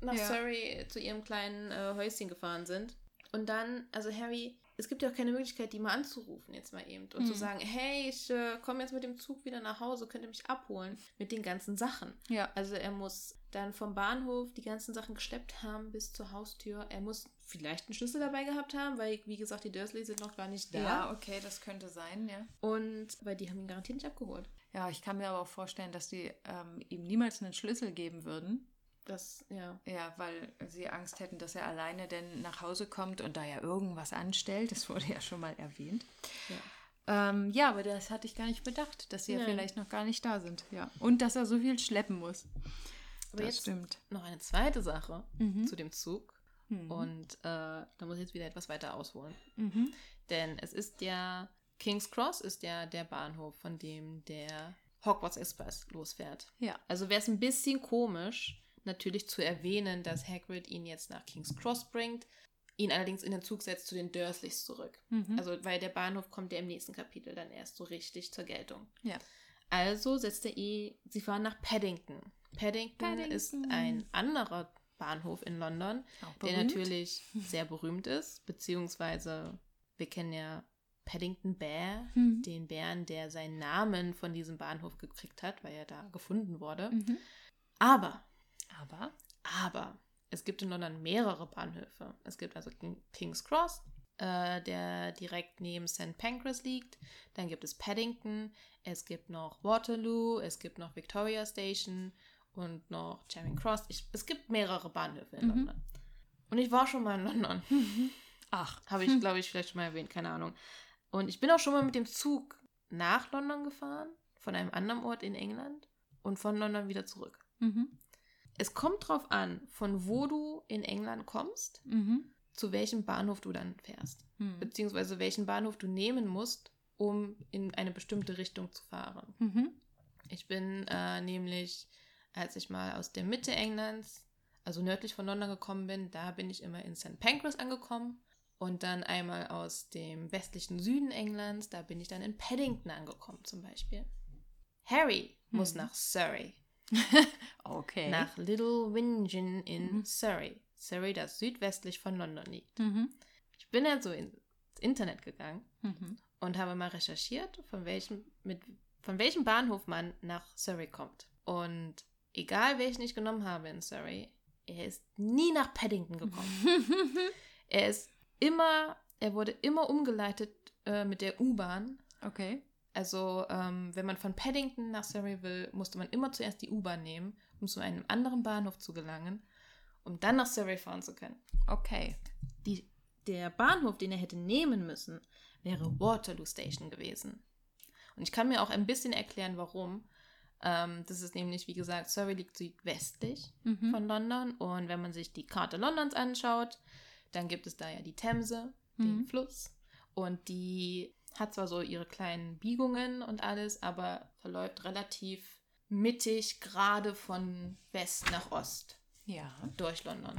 nach Ja. Surrey zu ihrem kleinen äh, Häuschen gefahren sind. Und dann, also Harry, es gibt ja auch keine Möglichkeit, die mal anzurufen jetzt mal eben und Mhm. zu sagen, hey, ich äh, komme jetzt mit dem Zug wieder nach Hause, könnt ihr mich abholen mit den ganzen Sachen. Ja. Also er muss dann vom Bahnhof die ganzen Sachen geschleppt haben bis zur Haustür. Er muss vielleicht einen Schlüssel dabei gehabt haben, weil, wie gesagt, die Dursleys sind noch gar nicht da. Ja, okay, das könnte sein, ja. Und weil die haben ihn garantiert nicht abgeholt. Ja, ich kann mir aber auch vorstellen, dass die ähm, ihm niemals einen Schlüssel geben würden. Das, ja. Ja, weil sie Angst hätten, dass er alleine denn nach Hause kommt und da ja irgendwas anstellt. Das wurde ja schon mal erwähnt. Ja. Ähm, ja, aber das hatte ich gar nicht bedacht, dass sie ja Nein. vielleicht noch gar nicht da sind. Ja. Und dass er so viel schleppen muss. Aber das jetzt stimmt. noch eine zweite Sache Mhm. zu dem Zug. Mhm. Und äh, da muss ich jetzt wieder etwas weiter ausholen. Mhm. Denn es ist ja, King's Cross ist ja der Bahnhof, von dem der Hogwarts Express losfährt. Ja. Also wäre es ein bisschen komisch, natürlich zu erwähnen, dass Hagrid ihn jetzt nach King's Cross bringt, ihn allerdings in den Zug setzt zu den Dursleys zurück. Mhm. Also, weil der Bahnhof kommt ja im nächsten Kapitel dann erst so richtig zur Geltung. ja. Also setzt er eh, sie fahren nach Paddington. Paddington, Paddington. ist ein anderer Bahnhof in London, der natürlich sehr berühmt ist, beziehungsweise wir kennen ja Paddington Bear, Mhm. den Bären, der seinen Namen von diesem Bahnhof gekriegt hat, weil er da gefunden wurde. Mhm. Aber, Aber. aber, es gibt in London mehrere Bahnhöfe. Es gibt also King- King's Cross, äh, der direkt neben St. Pancras liegt. Dann gibt es Paddington, es gibt noch Waterloo, es gibt noch Victoria Station und noch Charing Cross. Ich, es gibt mehrere Bahnhöfe in Mhm. London. Und ich war schon mal in London. Ach. Habe ich, glaube ich, vielleicht schon mal erwähnt, keine Ahnung. Und ich bin auch schon mal mit dem Zug nach London gefahren, von einem anderen Ort in England und von London wieder zurück. Mhm. Es kommt drauf an, von wo du in England kommst, Mhm. zu welchem Bahnhof du dann fährst. Mhm. Beziehungsweise welchen Bahnhof du nehmen musst, um in eine bestimmte Richtung zu fahren. Mhm. Ich bin äh, nämlich, als ich mal aus der Mitte Englands, also nördlich von London gekommen bin, da bin ich immer in St. Pancras angekommen. Und dann einmal aus dem westlichen Süden Englands, da bin ich dann in Paddington angekommen zum Beispiel. Harry muss Mhm. nach Surrey, Okay. nach Little Wingen in Mhm. Surrey. Surrey, das südwestlich von London liegt. Mhm. Ich bin also ins Internet gegangen Mhm. und habe mal recherchiert, von welchem, mit, von welchem Bahnhof man nach Surrey kommt. Und egal welchen ich genommen habe in Surrey, er ist nie nach Paddington gekommen. er ist immer, er wurde immer umgeleitet äh, mit der U-Bahn. okay. Also ähm, wenn man von Paddington nach Surrey will, musste man immer zuerst die U-Bahn nehmen, um zu einem anderen Bahnhof zu gelangen, um dann nach Surrey fahren zu können. Okay. Die, der Bahnhof, den er hätte nehmen müssen, wäre Waterloo Station gewesen. Und ich kann mir auch ein bisschen erklären, warum. Ähm, das ist nämlich, wie gesagt, Surrey liegt südwestlich Mhm. von London. Und wenn man sich die Karte Londons anschaut, dann gibt es da ja die Themse, den Mhm. Fluss. Und die hat zwar so ihre kleinen Biegungen und alles, aber verläuft relativ mittig, gerade von West nach Ost Ja. durch London.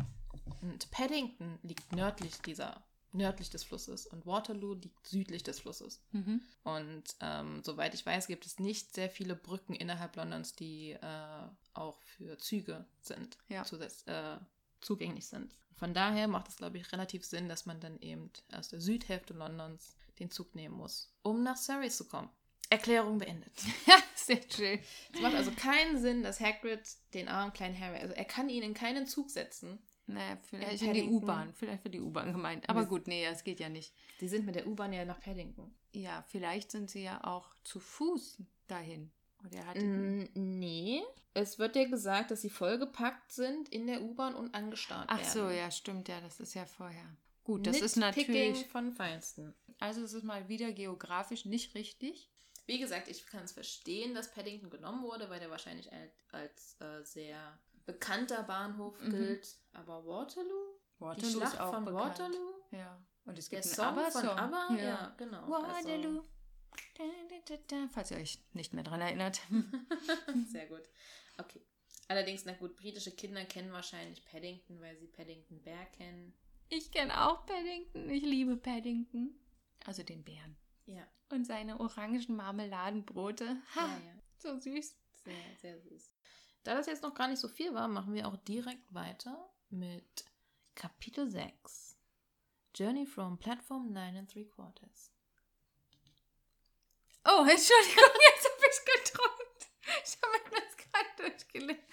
Und Paddington liegt nördlich dieser, nördlich des Flusses und Waterloo liegt südlich des Flusses. Mhm. Und ähm, soweit ich weiß, gibt es nicht sehr viele Brücken innerhalb Londons, die äh, auch für Züge sind, Ja. zusätz- äh, zugänglich sind. Von daher macht es, glaube ich, relativ Sinn, dass man dann eben aus der Südhälfte Londons den Zug nehmen muss, um nach Surrey zu kommen. Erklärung beendet. Sehr schön. Es macht also keinen Sinn, dass Hagrid den armen kleinen Harry, also er kann ihn in keinen Zug setzen. Naja, vielleicht In die. U-Bahn. Vielleicht wird die U-Bahn gemeint. Aber gut, nee, das geht ja nicht. Die sind mit der U-Bahn ja nach Paddington. Ja, vielleicht sind sie ja auch zu Fuß dahin. Oder er hat Mm, nee. Es wird ja gesagt, dass sie vollgepackt sind in der U-Bahn und angestarrt Ach werden. so, ja, stimmt, ja, das ist ja vorher. Gut, das ist natürlich. von Feinsten. Also, es ist mal wieder geografisch nicht richtig. Wie gesagt, ich kann es verstehen, dass Paddington genommen wurde, weil der wahrscheinlich als, als äh, sehr bekannter Bahnhof Mhm. gilt. Aber Waterloo? die Waterloo Schlacht ist auch von bekannt. Waterloo? Ja. Und es Der gibt Song einen von ABBA-Song. ABBA? Ja, genau. Waterloo. Da, falls ihr euch nicht mehr dran erinnert. Also, sehr gut. Okay. Allerdings, na gut, britische Kinder kennen wahrscheinlich Paddington, weil sie Paddington Bear kennen. Ich kenne auch Paddington. Ich liebe Paddington. Also den Bären. Ja. Und seine orangen Marmeladenbrote. Ha, Ja, ja. so süß. Sehr, sehr süß. Da das jetzt noch gar nicht so viel war, machen wir auch direkt weiter mit Kapitel 6. Journey from Platform 9 and 3 Quarters. Oh, Entschuldigung, jetzt habe ich geträumt. Ich habe mir das gerade durchgelesen.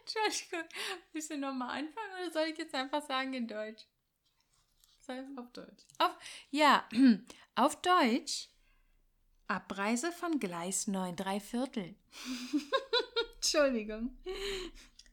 Entschuldigung. Willst du nochmal anfangen oder soll ich jetzt einfach sagen in Deutsch? Soll Auf Deutsch. Auf, ja, auf Deutsch. Abreise von Gleis 9 3 Viertel. Entschuldigung.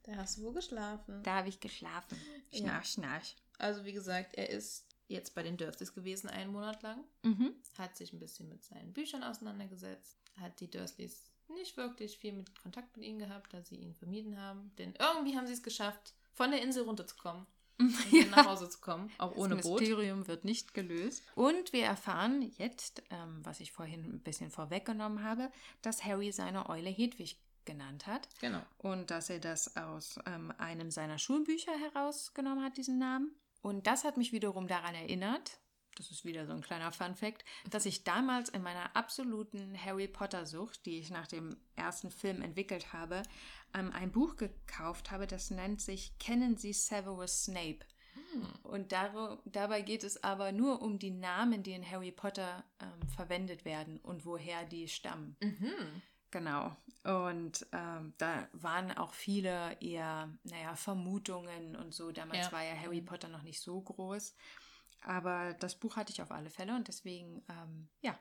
Da hast du wohl geschlafen. Da habe ich geschlafen. Ja. Schnarch, schnarch. Also wie gesagt, er ist jetzt bei den Dursleys gewesen, einen Monat lang. Mhm. Hat sich ein bisschen mit seinen Büchern auseinandergesetzt. Hat die Dursleys nicht wirklich viel mit Kontakt mit ihnen gehabt, da sie ihn vermieden haben. Denn irgendwie haben sie es geschafft, von der Insel runterzukommen. Und dann nach Hause zu kommen, auch ohne das Boot. Mysterium wird nicht gelöst. Und wir erfahren jetzt, ähm, was ich vorhin ein bisschen vorweggenommen habe, dass Harry seine Eule Hedwig genannt hat. Genau. Und dass er das aus ähm, einem seiner Schulbücher herausgenommen hat, diesen Namen. Und das hat mich wiederum daran erinnert, das ist wieder so ein kleiner Fun-Fact, dass ich damals in meiner absoluten Harry Potter-Sucht, die ich nach dem ersten Film entwickelt habe, ähm, ein Buch gekauft habe, das nennt sich Kennen Sie Severus Snape? Und dar dabei geht es aber nur um die Namen, die in Harry Potter ähm, verwendet werden und woher die stammen. Mhm. Genau. Und ähm, da waren auch viele eher, naja, Vermutungen und so. Damals Ja. war ja Harry Potter noch nicht so groß. Aber das Buch hatte ich auf alle Fälle und deswegen, ähm, ja,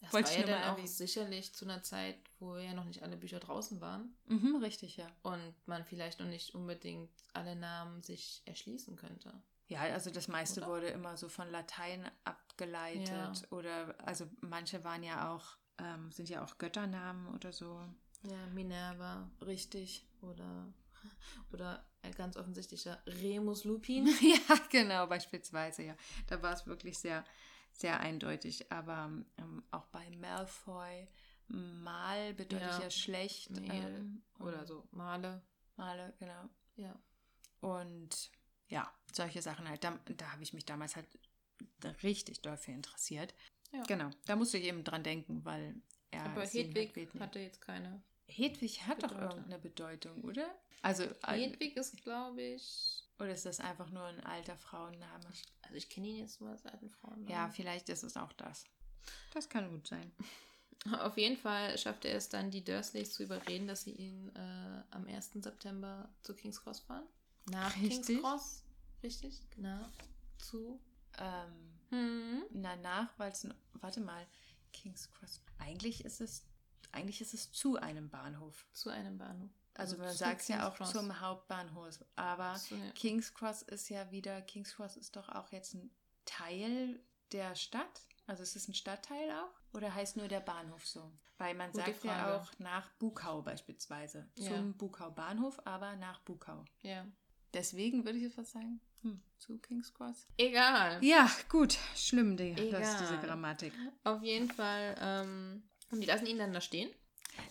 Das Wollte war ich ja dann auch sicherlich zu einer Zeit, wo ja noch nicht alle Bücher draußen waren mhm, richtig, ja. und man vielleicht noch nicht unbedingt alle Namen sich erschließen könnte. Ja, also das meiste Oder? wurde immer so von Latein abgeleitet Ja. oder, also manche waren ja auch, ähm, sind ja auch Götternamen oder so. Ja, Minerva Richtig. oder, oder ganz offensichtlicher Remus Lupin. ja, genau, beispielsweise, ja. Da war es wirklich sehr, sehr eindeutig. Aber ähm, auch bei Malfoy, Mal bedeutet ja, Ja. schlecht. Ähm, Oder so, Male. Male, genau. Ja. Und ja, solche Sachen halt. Da, da habe ich mich damals halt richtig doll für interessiert. Ja. Genau, da musste ich eben dran denken, weil er Aber sie Hedwig halt wählt- hatte jetzt keine. Hedwig hat doch Bedeutung. irgendeine Bedeutung, oder? Also, äh, Hedwig ist, glaube ich. oder ist das einfach nur ein alter Frauenname? Also ich kenne ihn jetzt nur als alten Frauen. Ja, vielleicht ist es auch das. Das kann gut sein. Auf jeden Fall schaffte er es dann, die Dursleys zu überreden, dass sie ihn äh, am 1. September zu King's Cross fahren. Nach King's Richtig. Cross. Richtig, nach. Zu. Ähm, Hm. na, nach, weil es ein. Warte mal. King's Cross. Eigentlich ist es. Eigentlich ist es zu einem Bahnhof. Zu einem Bahnhof. Also, man zu sagt es ja auch Cross. zum Hauptbahnhof. Aber Zu, ja. King's Cross ist ja wieder. King's Cross ist doch auch jetzt ein Teil der Stadt. Also ist es ein Stadtteil auch? Oder heißt nur der Bahnhof so? Weil man Gute sagt ja Frage. auch nach Bukau beispielsweise. Ja. Zum Bukau Bahnhof, aber nach Bukau. ja. Deswegen würde ich jetzt was sagen. Hm, zu King's Cross. Egal. Ja, gut. Schlimm, die, das Egal. diese Grammatik. Auf jeden Fall. Ähm, und die lassen ihn dann da stehen.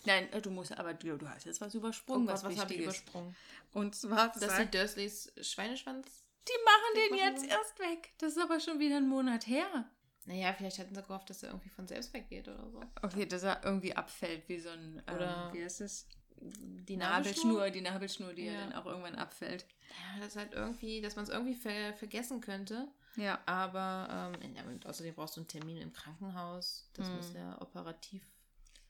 Nein, äh, du musst aber, du, du hast jetzt was Oh übersprungen, Gott, was, was habe ich übersprungen? Und zwar, Dass sagt, die Dursleys Schweineschwanz. die machen den jetzt erst weg. Das ist aber schon wieder ein Monat her. Naja, vielleicht hatten sie gehofft, dass er irgendwie von selbst weggeht oder so. Okay, dass er irgendwie abfällt, wie so ein, Oder- ähm, wie heißt es? Die Nabelschnur, die Nabelschnur, die ja. Ja. dann auch irgendwann abfällt. Ja, das ist halt irgendwie, dass man es irgendwie ver vergessen könnte. Ja. Aber ähm, ja, außerdem brauchst du einen Termin im Krankenhaus. Das Hm. muss ja operativ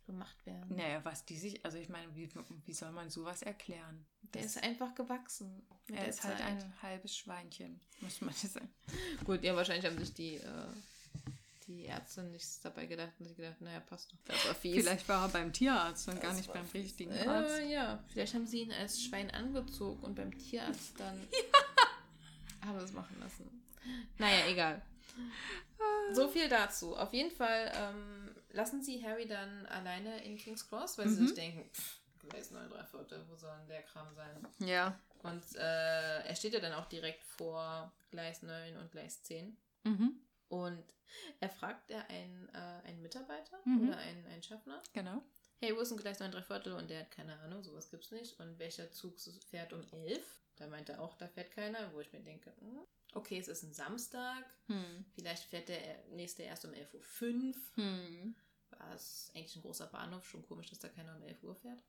gemacht werden. Naja, was die sich, also ich meine, wie, wie soll man sowas erklären? Der ist einfach gewachsen. er ist halt Zeit. ein halbes Schweinchen, muss man sagen. Gut, ja, wahrscheinlich haben sich die, äh, die Ärzte nichts dabei gedacht und sich gedacht, naja, passt doch. Das war fies. Vielleicht war er beim Tierarzt und gar Das nicht war beim fies. richtigen äh, Arzt. Ja, vielleicht haben sie ihn als Schwein angezogen und beim Tierarzt dann haben es machen lassen. Naja, egal. So viel dazu. Auf jeden Fall ähm, lassen sie Harry dann alleine in King's Cross, weil sie Mhm. sich denken, pff, Gleis 9, 3 Viertel, wo soll denn der Kram sein? Ja. Und äh, er steht ja dann auch direkt vor Gleis 9 und Gleis 10. Mhm. Und er fragt er einen, äh, einen Mitarbeiter Mhm. oder einen, einen Schaffner, Genau. hey, wo ist denn Gleis 9, 3 Viertel? Und der hat keine Ahnung, sowas gibt's nicht. Und welcher Zug fährt um 11? Da meint er auch, da fährt keiner, wo ich mir denke, hm, okay, es ist ein Samstag, Hm. vielleicht fährt der nächste erst um 11.05 Uhr. Hm. Das ist eigentlich ein großer Bahnhof, schon komisch, dass da keiner um 11 Uhr fährt.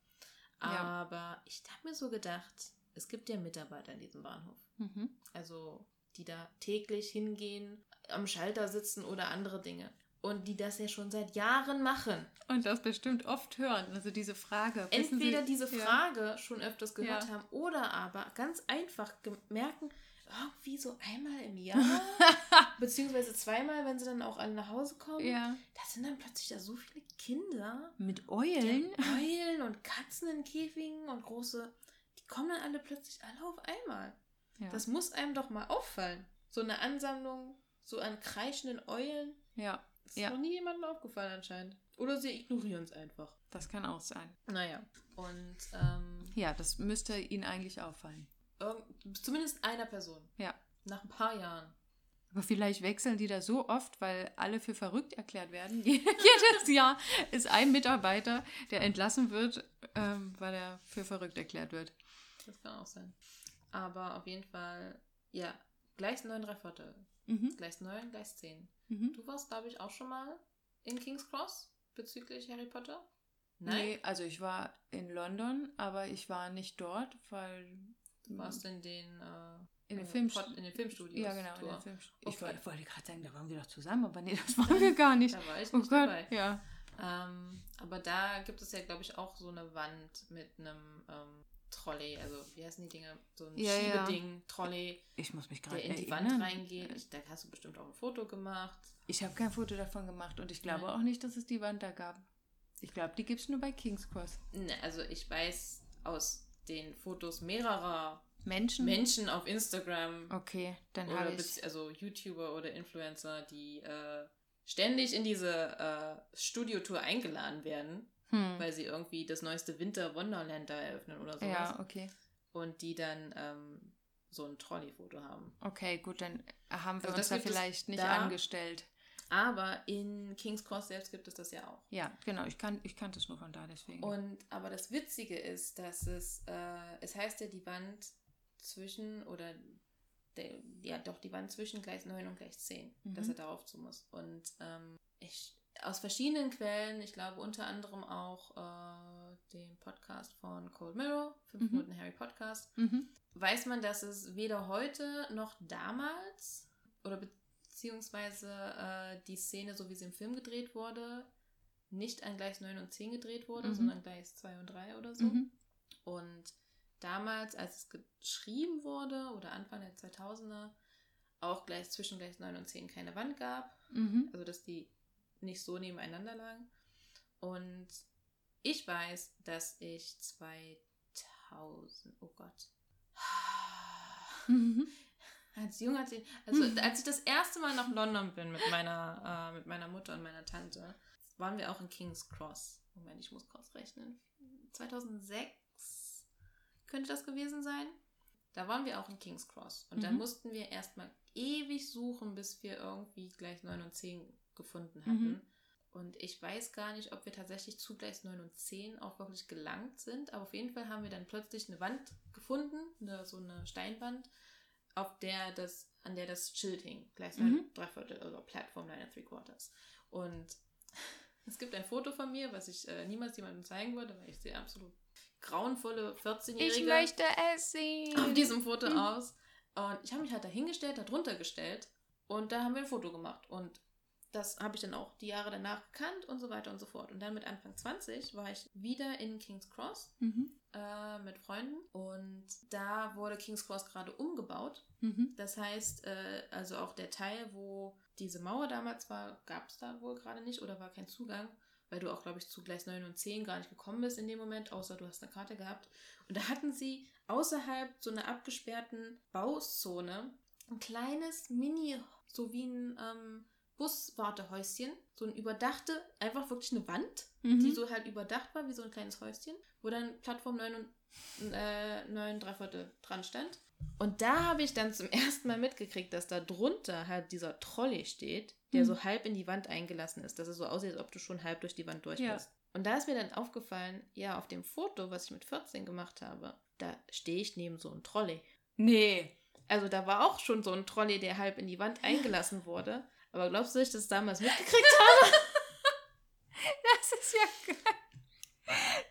Ja. Aber ich habe mir so gedacht, es gibt ja Mitarbeiter in diesem Bahnhof. Mhm. Also, die da täglich hingehen, am Schalter sitzen oder andere Dinge. Und die das ja schon seit Jahren machen. Und das bestimmt oft hören. Also diese Frage. Entweder Sie- diese Ja. Frage schon öfters gehört Ja. haben oder aber ganz einfach merken, irgendwie so einmal im Jahr, beziehungsweise zweimal, wenn sie dann auch alle nach Hause kommen, Ja. da sind dann plötzlich da so viele Kinder, Mit Eulen? Eulen und Katzen in Käfigen und große, die kommen dann alle plötzlich alle auf einmal. Ja. Das muss einem doch mal auffallen. So eine Ansammlung, so an kreischenden Eulen, ja, das ist Ja. noch nie jemandem aufgefallen anscheinend. Oder sie ignorieren es einfach. das kann auch sein. Naja. Und ähm, Ja, das müsste Ihnen eigentlich auffallen. zumindest einer Person. Ja. Nach ein paar Jahren. Aber vielleicht wechseln die da so oft, weil alle für verrückt erklärt werden. Jedes Jahr ist ein Mitarbeiter, der entlassen wird, ähm, weil er für verrückt erklärt wird. Das kann auch sein. Aber auf jeden Fall, ja, Gleis 9, 3 Viertel. Mhm. Gleis 9, Gleis 10. Mhm. Du warst, glaube ich, auch schon mal in King's Cross bezüglich Harry Potter? Nee, also ich war in London, aber ich war nicht dort, weil. Du warst in den, äh, in den, äh, Film Pod- in den Filmstudios. Ja, genau. In den Film ich Okay. wollte, wollte gerade sagen, da waren wir doch zusammen, aber nee, das waren wir gar nicht. Da war ich oh nicht Gott, dabei. ja. Ähm, aber da gibt es ja, glaube ich, auch so eine Wand mit einem ähm, Trolley. Also, wie heißen die Dinge? So ein Ja, ja. Schiebeding, Trolley, Ich muss mich gerade der in die erinnern. Wand reingeht. Ich, da hast du bestimmt auch ein Foto gemacht. Ich habe kein Foto davon gemacht und ich glaube Nein. auch nicht, dass es die Wand da gab. Ich glaube, die gibt es nur bei King's Cross. Ne, also, ich weiß aus den Fotos mehrerer Menschen? Menschen auf Instagram Okay, dann habe ich. also YouTuber oder Influencer, die äh, ständig in diese äh, Studiotour eingeladen werden, Hm. weil sie irgendwie das neueste Winter Wonderland da eröffnen oder sowas. Ja, okay. Und die dann ähm, so ein Trolley-Foto haben. Okay, gut, dann haben wir Also uns das da vielleicht nicht da. angestellt. Aber in King's Cross selbst gibt es das ja auch. Ja, genau, ich, kann, ich kannte es nur von da, deswegen. Und aber das Witzige ist, dass es, äh, es heißt ja die Wand zwischen oder der, ja doch die Wand zwischen Gleis 9 und Gleis 10, Mhm. dass er darauf zu muss. Und ähm, ich aus verschiedenen Quellen, ich glaube unter anderem auch äh, dem Podcast von Cold Mirror, 5 Mhm. Minuten Harry Podcast, mhm. weiß man, dass es weder heute noch damals oder beziehungsweise äh, die Szene, so wie sie im Film gedreht wurde, nicht an Gleis 9 und 10 gedreht wurde, Mhm. sondern Gleis 2 und 3 oder so. Mhm. Und damals, als es geschrieben wurde oder Anfang der 2000er, auch gleich zwischen Gleis 9 und 10 keine Wand gab, Mhm. also dass die nicht so nebeneinander lagen. Und ich weiß, dass ich 2000, oh Gott, Mhm. als junger also Mhm. als ich das erste Mal nach London bin mit meiner, äh, mit meiner Mutter und meiner Tante, waren wir auch in King's Cross. Moment, ich muss kurz rechnen. 2006 könnte das gewesen sein. Da waren wir auch in King's Cross. Und da Mhm. mussten wir erstmal ewig suchen, bis wir irgendwie gleich 9 und 10 gefunden hatten. Mhm. Und ich weiß gar nicht, ob wir tatsächlich zu Gleis 9 und 10 auch wirklich gelangt sind. Aber auf jeden Fall haben wir dann plötzlich eine Wand gefunden, eine, so eine Steinwand, auf der das, an der das Schild hing. Gleis 9 Mhm. drei Viertel, also Plattform 9 and three quarters. Und es gibt ein Foto von mir, was ich äh, niemals jemandem zeigen würde, weil ich sehe absolut grauenvolle 14-Jährige Ich möchte es sehen. auf diesem Foto Mhm. aus. Und ich habe mich halt dahingestellt, darunter gestellt und da haben wir ein Foto gemacht. Und das habe ich dann auch die Jahre danach gekannt und so weiter und so fort. Und dann mit Anfang 20 war ich wieder in King's Cross Mhm. äh, mit Freunden und da wurde King's Cross gerade umgebaut. Mhm. Das heißt, äh, also auch der Teil, wo diese Mauer damals war, gab es da wohl gerade nicht oder war kein Zugang, weil du auch, glaube ich, zu Gleis 9 und 10 gar nicht gekommen bist in dem Moment, außer du hast eine Karte gehabt. Und da hatten sie außerhalb so einer abgesperrten Bauzone ein kleines Mini, so wie ein ähm, Buswartehäuschen, so ein überdachte, einfach wirklich eine Wand, Mhm. die so halt überdacht war, wie so ein kleines Häuschen, wo dann Plattform 9 und äh, 9 3 Viertel dran stand. Und da habe ich dann zum ersten Mal mitgekriegt, dass da drunter halt dieser Trolley steht, der Mhm. so halb in die Wand eingelassen ist, dass es so aussieht, als ob du schon halb durch die Wand durch Ja. bist. Und da ist mir dann aufgefallen, ja, auf dem Foto, was ich mit 14 gemacht habe, da stehe ich neben so einem Trolley. Nee. Also da war auch schon so ein Trolley, der halb in die Wand eingelassen wurde. Aber glaubst du, dass ich das damals mitgekriegt habe? Das ist ja geil.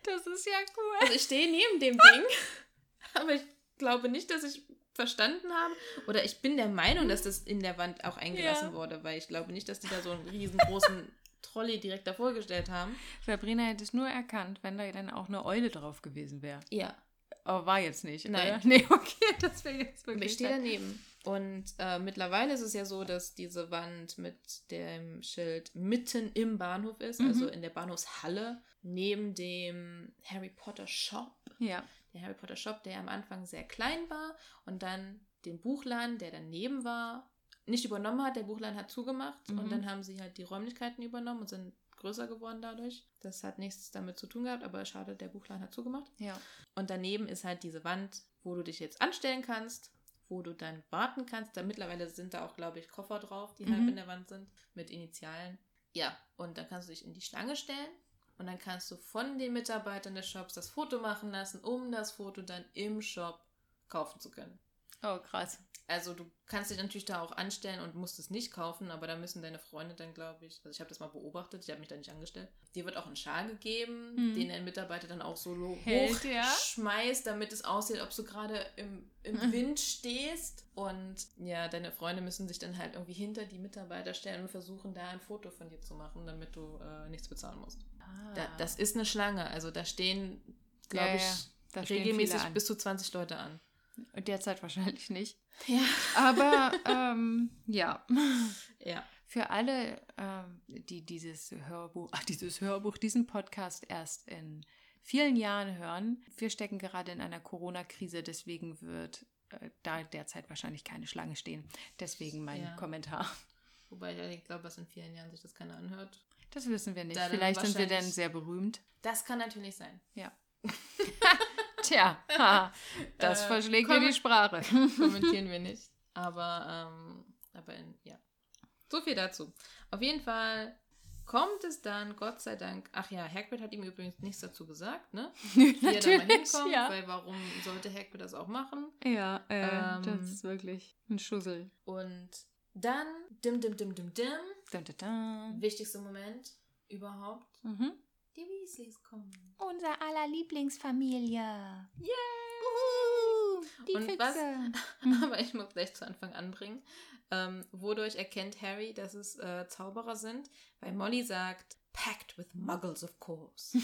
Das ist ja cool. Also ich stehe neben dem Ding, aber ich glaube nicht, dass ich verstanden habe. Oder ich bin der Meinung, dass das in der Wand auch eingelassen Ja. wurde, weil ich glaube nicht, dass die da so einen riesengroßen Trolley direkt davor gestellt haben. Sabrina hätte es nur erkannt, wenn da dann auch eine Eule drauf gewesen wäre. Ja, Aber war jetzt nicht. Nein. Oder? Nee, okay, das wäre jetzt wirklich. ich stehe daneben. Und äh, mittlerweile ist es ja so, dass diese Wand mit dem Schild mitten im Bahnhof ist, Mhm. also in der Bahnhofshalle, neben dem Harry Potter Shop. Ja. der Harry Potter Shop, der am Anfang sehr klein war und dann den Buchladen, der daneben war, nicht übernommen hat. Der Buchladen hat zugemacht Mhm. und dann haben sie halt die Räumlichkeiten übernommen und sind größer geworden dadurch. Das hat nichts damit zu tun gehabt, aber schade, der Buchladen hat zugemacht. Ja. Und daneben ist halt diese Wand, wo du dich jetzt anstellen kannst, wo du dann warten kannst. Da mittlerweile sind da auch, glaube ich, Koffer drauf, die Mhm. halb in der Wand sind, mit Initialen. Ja, und dann kannst du dich in die Schlange stellen und dann kannst du von den Mitarbeitern des Shops das Foto machen lassen, um das Foto dann im Shop kaufen zu können. Oh, krass. Also du kannst dich natürlich da auch anstellen und musst es nicht kaufen, aber da müssen deine Freunde dann, glaube ich, also ich habe das mal beobachtet, ich habe mich da nicht angestellt. Dir wird auch ein Schal gegeben, Mhm. den der Mitarbeiter dann auch so Hält, ja. hochschmeißt, damit es aussieht, ob du gerade im, im. Wind stehst. Und ja, deine Freunde müssen sich dann halt irgendwie hinter die Mitarbeiter stellen und versuchen, da ein Foto von dir zu machen, damit du äh, nichts bezahlen musst. Ah. Da, das ist eine Schlange, also da stehen, glaube Ja, ich, ja, regelmäßig bis zu 20 Leute an. Derzeit wahrscheinlich nicht. Ja. Aber ähm, ja. Ja. Für alle, ähm, die dieses Hörbuch, ach, dieses Hörbuch, diesen Podcast erst in vielen Jahren hören, wir stecken gerade in einer Corona-Krise, deswegen wird äh, da derzeit wahrscheinlich keine Schlange stehen. Deswegen mein Ja. Kommentar. Wobei ich glaube, dass in vielen Jahren sich das keiner anhört. Das wissen wir nicht. Da Vielleicht sind wir dann wahrscheinlich- sehr berühmt. Das kann natürlich sein. Ja. Tja, das Äh, verschlägt mir die Sprache. Kommentieren wir nicht. Aber, ähm, aber in, ja. So viel dazu. Auf jeden Fall kommt es dann, Gott sei Dank, ach ja, Hagrid hat ihm übrigens nichts dazu gesagt, ne? Wie er da mal Natürlich, hinkommt, ja. weil warum sollte Hagrid das auch machen? Ja, äh, Ähm, das ist wirklich ein Schussel. Und dann, dim, dim, dim, dim, dim, Dun, dun, dun. wichtigster Moment überhaupt, Mhm. Die Weasleys kommen. Unser aller Lieblingsfamilie. Yay! Die Und Füchse. was- Aber ich muss gleich zu Anfang anbringen. Ähm, wodurch erkennt Harry, dass es äh, Zauberer sind? Weil Molly sagt, packed with muggles, of course.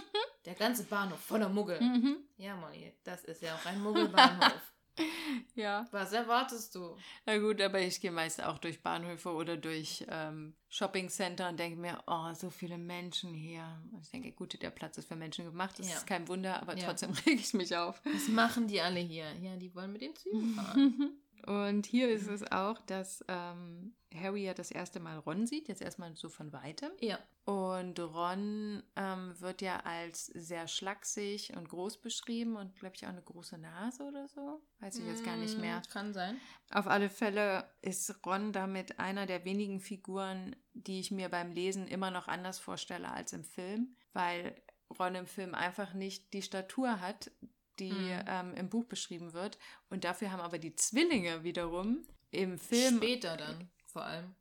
Der ganze Bahnhof voller Muggel. Mhm. Ja, Molly, das ist ja auch ein Muggelbahnhof. Ja, Was erwartest du? na gut, aber ich gehe meist auch durch Bahnhöfe oder durch ähm, Shoppingcenter und denke mir, oh, so viele Menschen hier. Und ich denke, gut, der Platz ist für Menschen gemacht, das Ja. ist kein Wunder, aber Ja. trotzdem rege ich mich auf. Was machen die alle hier? Ja, die wollen mit den Zügen fahren. Und hier ist es auch, dass ähm, Harry ja das erste Mal Ron sieht, jetzt erstmal so von weitem. ja. Und Ron ähm, wird ja als sehr schlaksig und groß beschrieben und, glaube ich, auch eine große Nase oder so. Weiß ich jetzt gar nicht mehr. Mm, Kann sein. Auf alle Fälle ist Ron damit einer der wenigen Figuren, die ich mir beim Lesen immer noch anders vorstelle als im Film, weil Ron im Film einfach nicht die Statur hat, die Mhm. ähm, im Buch beschrieben wird. Und dafür haben aber die Zwillinge wiederum im Film Später dann, vor allem.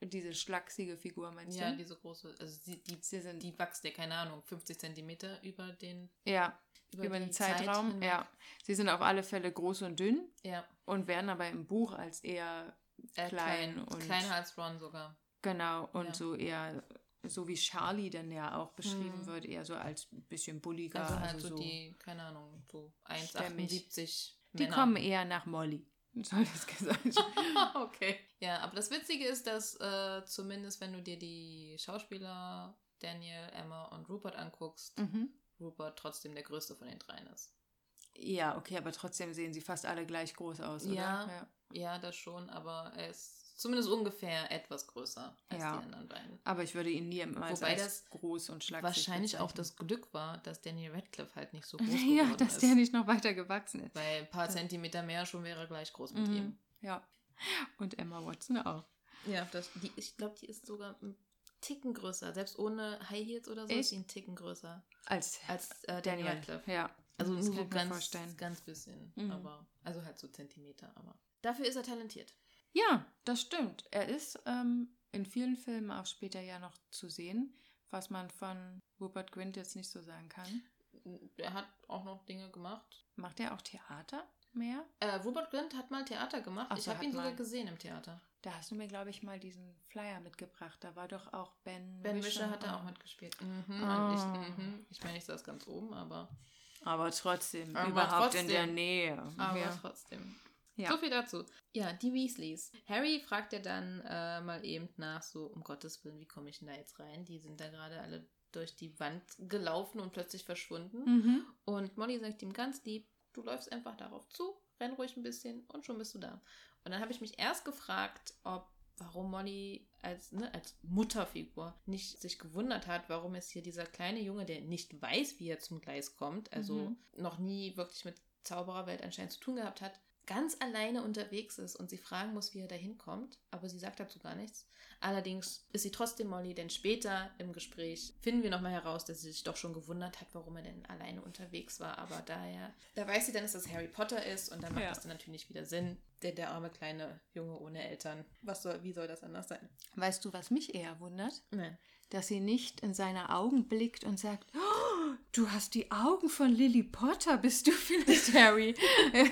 diese schlachsige Figur, meinst Ja, du? diese große, also die, die, Sie sind, die wächst ja, keine Ahnung, 50 Zentimeter über den, ja, über, den die Zeit Zeitraum. hinweg. ja. Sie sind auf alle Fälle groß und dünn Ja, und werden aber im Buch als eher äh, Klein klein, und- kleiner als Ron sogar. Genau, und Ja. so eher, so wie Charlie dann ja auch beschrieben Mhm. wird, eher so als ein bisschen bulliger. Also halt also so, die, keine Ahnung, so stämmig. 1,78 die kommen eher nach Molly, soll das gesagt. okay. Ja, aber das Witzige ist, dass äh, zumindest wenn du dir die Schauspieler Daniel, Emma und Rupert anguckst, mhm. Rupert trotzdem der größte von den dreien ist. Ja, okay, aber trotzdem sehen sie fast alle gleich groß aus, oder? Ja. ja. Ja, das schon, aber er ist zumindest ungefähr etwas größer als Ja. die anderen beiden. Aber ich würde ihn Wobei als das groß und schlagsig Wahrscheinlich auch bezeichnen. das Glück war, dass Daniel Radcliffe halt nicht so groß Ja, geworden dass ist. der nicht noch weiter gewachsen ist. Weil ein paar Zentimeter mehr schon wäre gleich groß mit Mhm. ihm. Ja. Und Emma Watson auch. Ja, das, die, ich glaube, die ist sogar ein Ticken größer. Selbst ohne High Heels oder so Echt? ist sie ein Ticken größer Als, als äh, Daniel. Radcliffe. Ja. Also das nur so ganz, vorstellen. ganz bisschen. Mhm. Aber, also halt so Zentimeter. Aber dafür ist er talentiert. Ja, das stimmt. Er ist ähm, in vielen Filmen auch später ja noch zu sehen, was man von Rupert Grint jetzt nicht so sagen kann. Er hat auch noch Dinge gemacht. Macht er auch Theater mehr? Äh, Rupert Grint hat mal Theater gemacht. Ach ich so, habe ihn sogar gesehen im Theater. Da hast du mir, glaube ich, mal diesen Flyer mitgebracht. Da war doch auch Ben Ben Wischer hat da auch. mitgespielt. Mhm, und ich, mhm. ich meine, ich saß ganz oben, aber, Aber trotzdem, Aber überhaupt in trotzdem. der Nähe. aber ja. trotzdem. Ja. So viel dazu. Ja, die Weasleys. Harry fragt ja dann äh, mal eben nach, so um Gottes Willen, wie komme ich denn da jetzt rein? Die sind da gerade alle durch die Wand gelaufen und plötzlich verschwunden. Mhm. Und Molly sagt ihm ganz lieb, du läufst einfach darauf zu, renn ruhig ein bisschen und schon bist du da. Und dann habe ich mich erst gefragt, ob warum Molly als, ne, als Mutterfigur nicht sich gewundert hat, warum es hier dieser kleine Junge, der nicht weiß, wie er zum Gleis kommt, also Mhm. noch nie wirklich mit Zaubererwelt anscheinend zu tun gehabt hat, ganz alleine unterwegs ist und sie fragen muss, wie er da hinkommt, aber sie sagt dazu gar nichts. Allerdings ist sie trotzdem Molly, denn später im Gespräch finden wir nochmal heraus, dass sie sich doch schon gewundert hat, warum er denn alleine unterwegs war. Aber daher, da weiß sie dann, dass das Harry Potter ist und dann macht Ja. das dann natürlich wieder Sinn. Der, der arme kleine Junge ohne Eltern. Was soll, wie soll das anders sein? Weißt du, was mich eher wundert? Nein. Dass sie nicht in seine Augen blickt und sagt, oh, du hast die Augen von Lily Potter, bist du vielleicht Harry?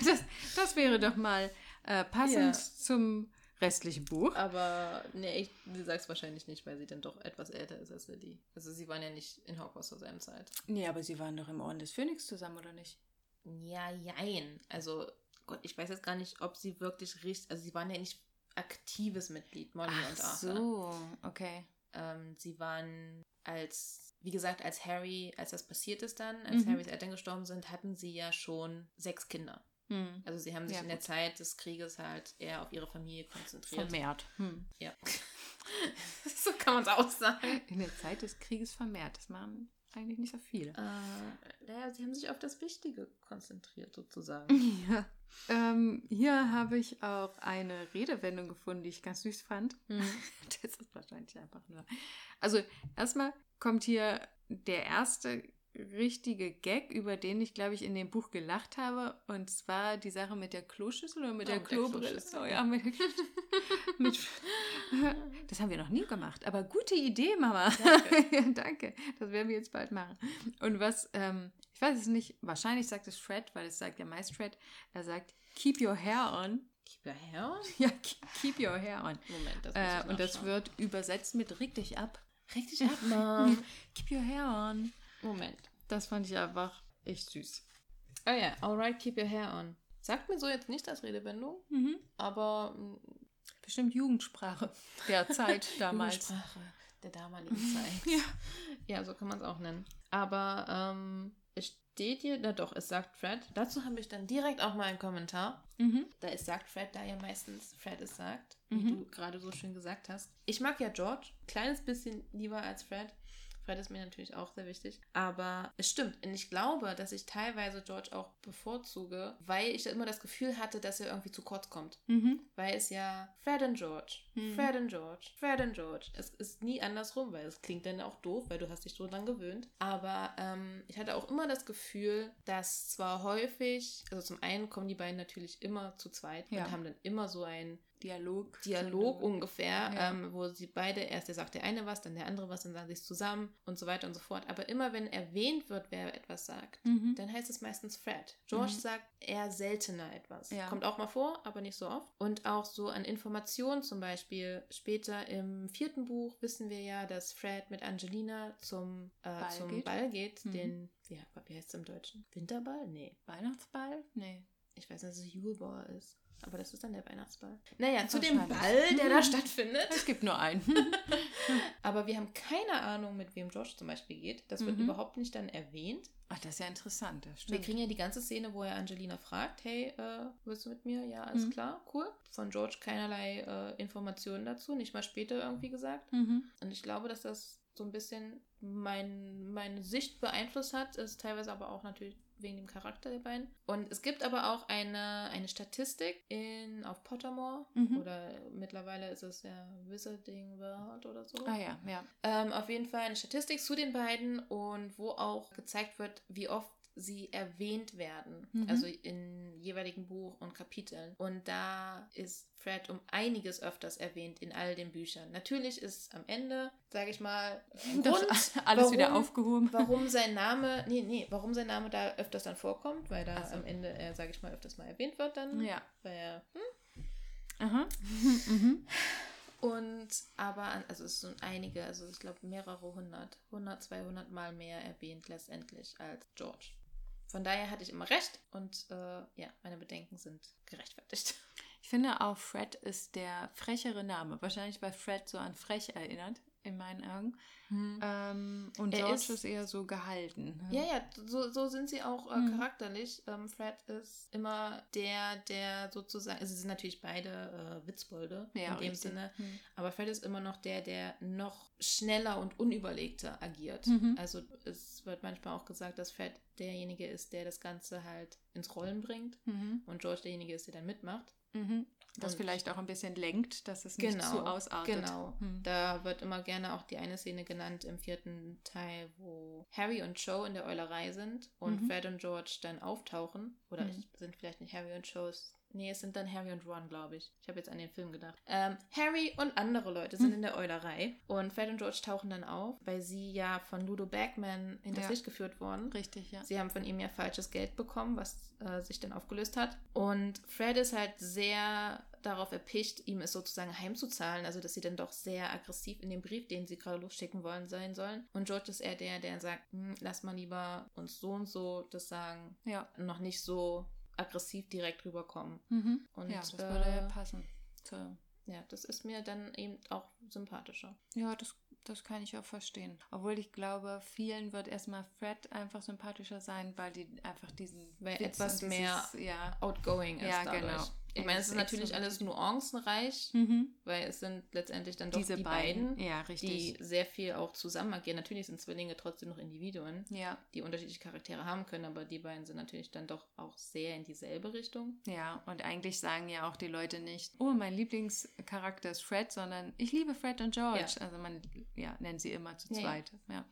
Das, das wäre doch mal äh, passend Ja. zum restlichen Buch. Aber nee, ich, sie sagt es wahrscheinlich nicht, weil sie dann doch etwas älter ist als Lily. Also sie waren ja nicht in Hogwarts zur selben Zeit. Nee, aber sie waren doch im Orden des Phönix zusammen, oder nicht? Ja, jein. Also, Gott, ich weiß jetzt gar nicht, ob sie wirklich richtig. Also, sie waren ja nicht aktives Mitglied, Molly und Ach Arthur. so, okay. Ähm, sie waren als, wie gesagt, als Harry, als das passiert ist dann, als Mhm. Harrys Eltern gestorben sind, hatten sie ja schon sechs Kinder. Hm. Also, sie haben sich Ja, in der gut. Zeit des Krieges halt eher auf ihre Familie konzentriert. Vermehrt. Hm. Ja. so kann man es auch sagen. In der Zeit des Krieges vermehrt. Das machen eigentlich nicht so viele. Äh, naja, sie haben sich auf das Wichtige konzentriert, sozusagen. Ja. Ähm, hier habe ich auch eine Redewendung gefunden, die ich ganz süß fand. Mhm. Das ist wahrscheinlich einfach nur. Also, erstmal kommt hier der erste richtige Gag, über den ich, glaube ich, in dem Buch gelacht habe. Und zwar die Sache mit der Kloschüssel oder mit Oh, der Klobrille. Oh ja, mit, mit, das haben wir noch nie gemacht. Aber gute Idee, Mama. Danke. ja, danke. Das werden wir jetzt bald machen. Und was, ähm, ich weiß es nicht, wahrscheinlich sagt es Fred, weil es sagt ja meist Fred. Er sagt, keep your hair on. Keep your hair on? Ja, keep your hair on. Moment, das muss Äh, und das wird übersetzt mit reg dich ab. Reg dich ab, Mom. Keep your hair on. Moment. Das fand ich einfach echt süß. Oh ja, alright, keep your hair on. Sagt mir so jetzt nicht als Redewendung, Mhm. aber mm, Bestimmt Jugendsprache der Zeit damals. Jugendsprache der damaligen Zeit. Ja. Ja, so kann man es auch nennen. Aber ähm, steht hier, na doch, es sagt Fred. Dazu habe ich dann direkt auch mal einen Kommentar. Mhm. Da ist sagt Fred, da ja meistens Fred es sagt, wie Mhm. du gerade so schön gesagt hast. Ich mag ja George, kleines bisschen lieber als Fred. Fred ist mir natürlich auch sehr wichtig. Aber es stimmt. Und ich glaube, dass ich teilweise George auch bevorzuge, weil ich immer das Gefühl hatte, dass er irgendwie zu kurz kommt. Mhm. Weil es ja Fred und George, Mhm. Fred und George, Fred und George. Es ist nie andersrum, weil es klingt dann auch doof, weil du hast dich so dran gewöhnt. Aber ähm, ich hatte auch immer das Gefühl, dass zwar häufig, also zum einen kommen die beiden natürlich immer zu zweit Ja. und haben dann immer so ein Dialog. Dialog ungefähr, Ja. ähm, wo sie beide, erst der sagt der eine was, dann der andere was, dann sagen sie es zusammen und so weiter und so fort. Aber immer wenn erwähnt wird, wer etwas sagt, Mhm. dann heißt es meistens Fred. George Mhm. sagt eher seltener etwas. Ja. Kommt auch mal vor, aber nicht so oft. Und auch so an Informationen zum Beispiel. Später im vierten Buch wissen wir ja, dass Fred mit Angelina zum äh, Ball zum geht. Ball geht. Mhm. Den, wie, wie heißt es im Deutschen? Winterball? Nee. Weihnachtsball? Nee. Ich weiß nicht, dass es Yule Ball ist. Aber das ist dann der Weihnachtsball. Naja, zu dem. Ball, der da Mhm. stattfindet. Es gibt nur einen. Aber wir haben keine Ahnung, mit wem George zum Beispiel geht. Das wird Mhm. überhaupt nicht dann erwähnt. Ach, das ist ja interessant. Das Wir stimmt. kriegen ja die ganze Szene, wo er Angelina fragt, hey, äh, willst du mit mir? Ja, alles Mhm. klar, cool. Von George keinerlei äh, Informationen dazu, nicht mal später irgendwie gesagt. Mhm. Und ich glaube, dass das so ein bisschen mein, meine Sicht beeinflusst hat, ist teilweise aber auch natürlich wegen dem Charakter der beiden. Und es gibt aber auch eine, eine Statistik in, auf Pottermore, Mhm. oder mittlerweile ist es ja Wizarding World oder so. Ah ja, ja. Ähm, auf jeden Fall eine Statistik zu den beiden und wo auch gezeigt wird, wie oft sie erwähnt werden. Mhm. Also in jeweiligen Buch und Kapiteln. Und da ist Fred um einiges öfters erwähnt in all den Büchern. Natürlich ist am Ende, sage ich mal, Grund, alles wieder warum- aufgehoben. warum sein Name, nee, nee, warum sein Name da öfters dann vorkommt, weil da Ach so. am Ende er, sage ich mal, öfters mal erwähnt wird dann. Ja. Weil er, hm, Aha. Mhm. Und aber, also es sind einige, also ich glaube mehrere hundert, 100, 200 Mal mehr erwähnt letztendlich als George. Von daher hatte ich immer recht und äh, ja, meine Bedenken sind gerechtfertigt. Ich finde auch Fred ist der frechere Name. Wahrscheinlich, weil Fred so an frech erinnert. In meinen Augen. Hm. Ähm, und Er George ist- ist, eher so gehalten. ne? Ja, ja, so, so sind sie auch äh, Mhm. charakterlich. Ähm, Fred ist immer der, der sozusagen, also sie sind natürlich beide äh, Witzbolde Ja, in dem richtig. Sinne, Hm. aber Fred ist immer noch der, der noch schneller und unüberlegter agiert. Mhm. Also es wird manchmal auch gesagt, dass Fred derjenige ist, der das Ganze halt ins Rollen bringt Mhm. und George derjenige ist, der dann mitmacht. Mhm. Das Und- vielleicht auch ein bisschen lenkt, dass es nicht Genau, zu ausartet. Genau. Hm. Da wird immer gerne auch die eine Szene genannt im vierten Teil, wo Harry und Joe in der Eulerei sind und Mhm. Fred und George dann auftauchen. Oder Mhm. sind vielleicht nicht Harry und Joe. Nee, es sind dann Harry und Ron, glaube ich. Ich habe jetzt an den Film gedacht. Ähm, Harry und andere Leute sind Mhm. in der Eulerei und Fred und George tauchen dann auf, weil sie ja von Ludo Bagman hinters Ja. Licht geführt wurden. Richtig, ja. Sie haben von ihm ja falsches Geld bekommen, was äh, sich dann aufgelöst hat. Und Fred ist halt sehr darauf erpicht, ihm es sozusagen heimzuzahlen, also dass sie dann doch sehr aggressiv in dem Brief, den sie gerade losschicken wollen, sein sollen. Und George ist eher der, der sagt, hm, lass mal lieber uns so und so das sagen, Ja. noch nicht so aggressiv direkt rüberkommen. Mhm. Und, ja, das würde ja äh, passen. So. Ja, das ist mir dann eben auch sympathischer. Ja, das, das kann ich auch verstehen. Obwohl ich glaube, vielen wird erstmal Fred einfach sympathischer sein, weil die einfach diesen Weil Witz etwas und mehr dieses, ja. Outgoing ist Ja, dadurch. genau. Ich meine, es ist natürlich alles nuancenreich, Mhm. weil es sind letztendlich dann doch Diese die beiden. beiden, Ja, richtig. die sehr viel auch zusammen agieren. Natürlich sind Zwillinge trotzdem noch Individuen, ja, die unterschiedliche Charaktere haben können, aber die beiden sind natürlich dann doch auch sehr in dieselbe Richtung. ja. Und eigentlich sagen ja auch die Leute nicht, oh, mein Lieblingscharakter ist Fred, sondern ich liebe Fred und George. Ja. Also man ja, nennt sie immer zu zweit. Ja,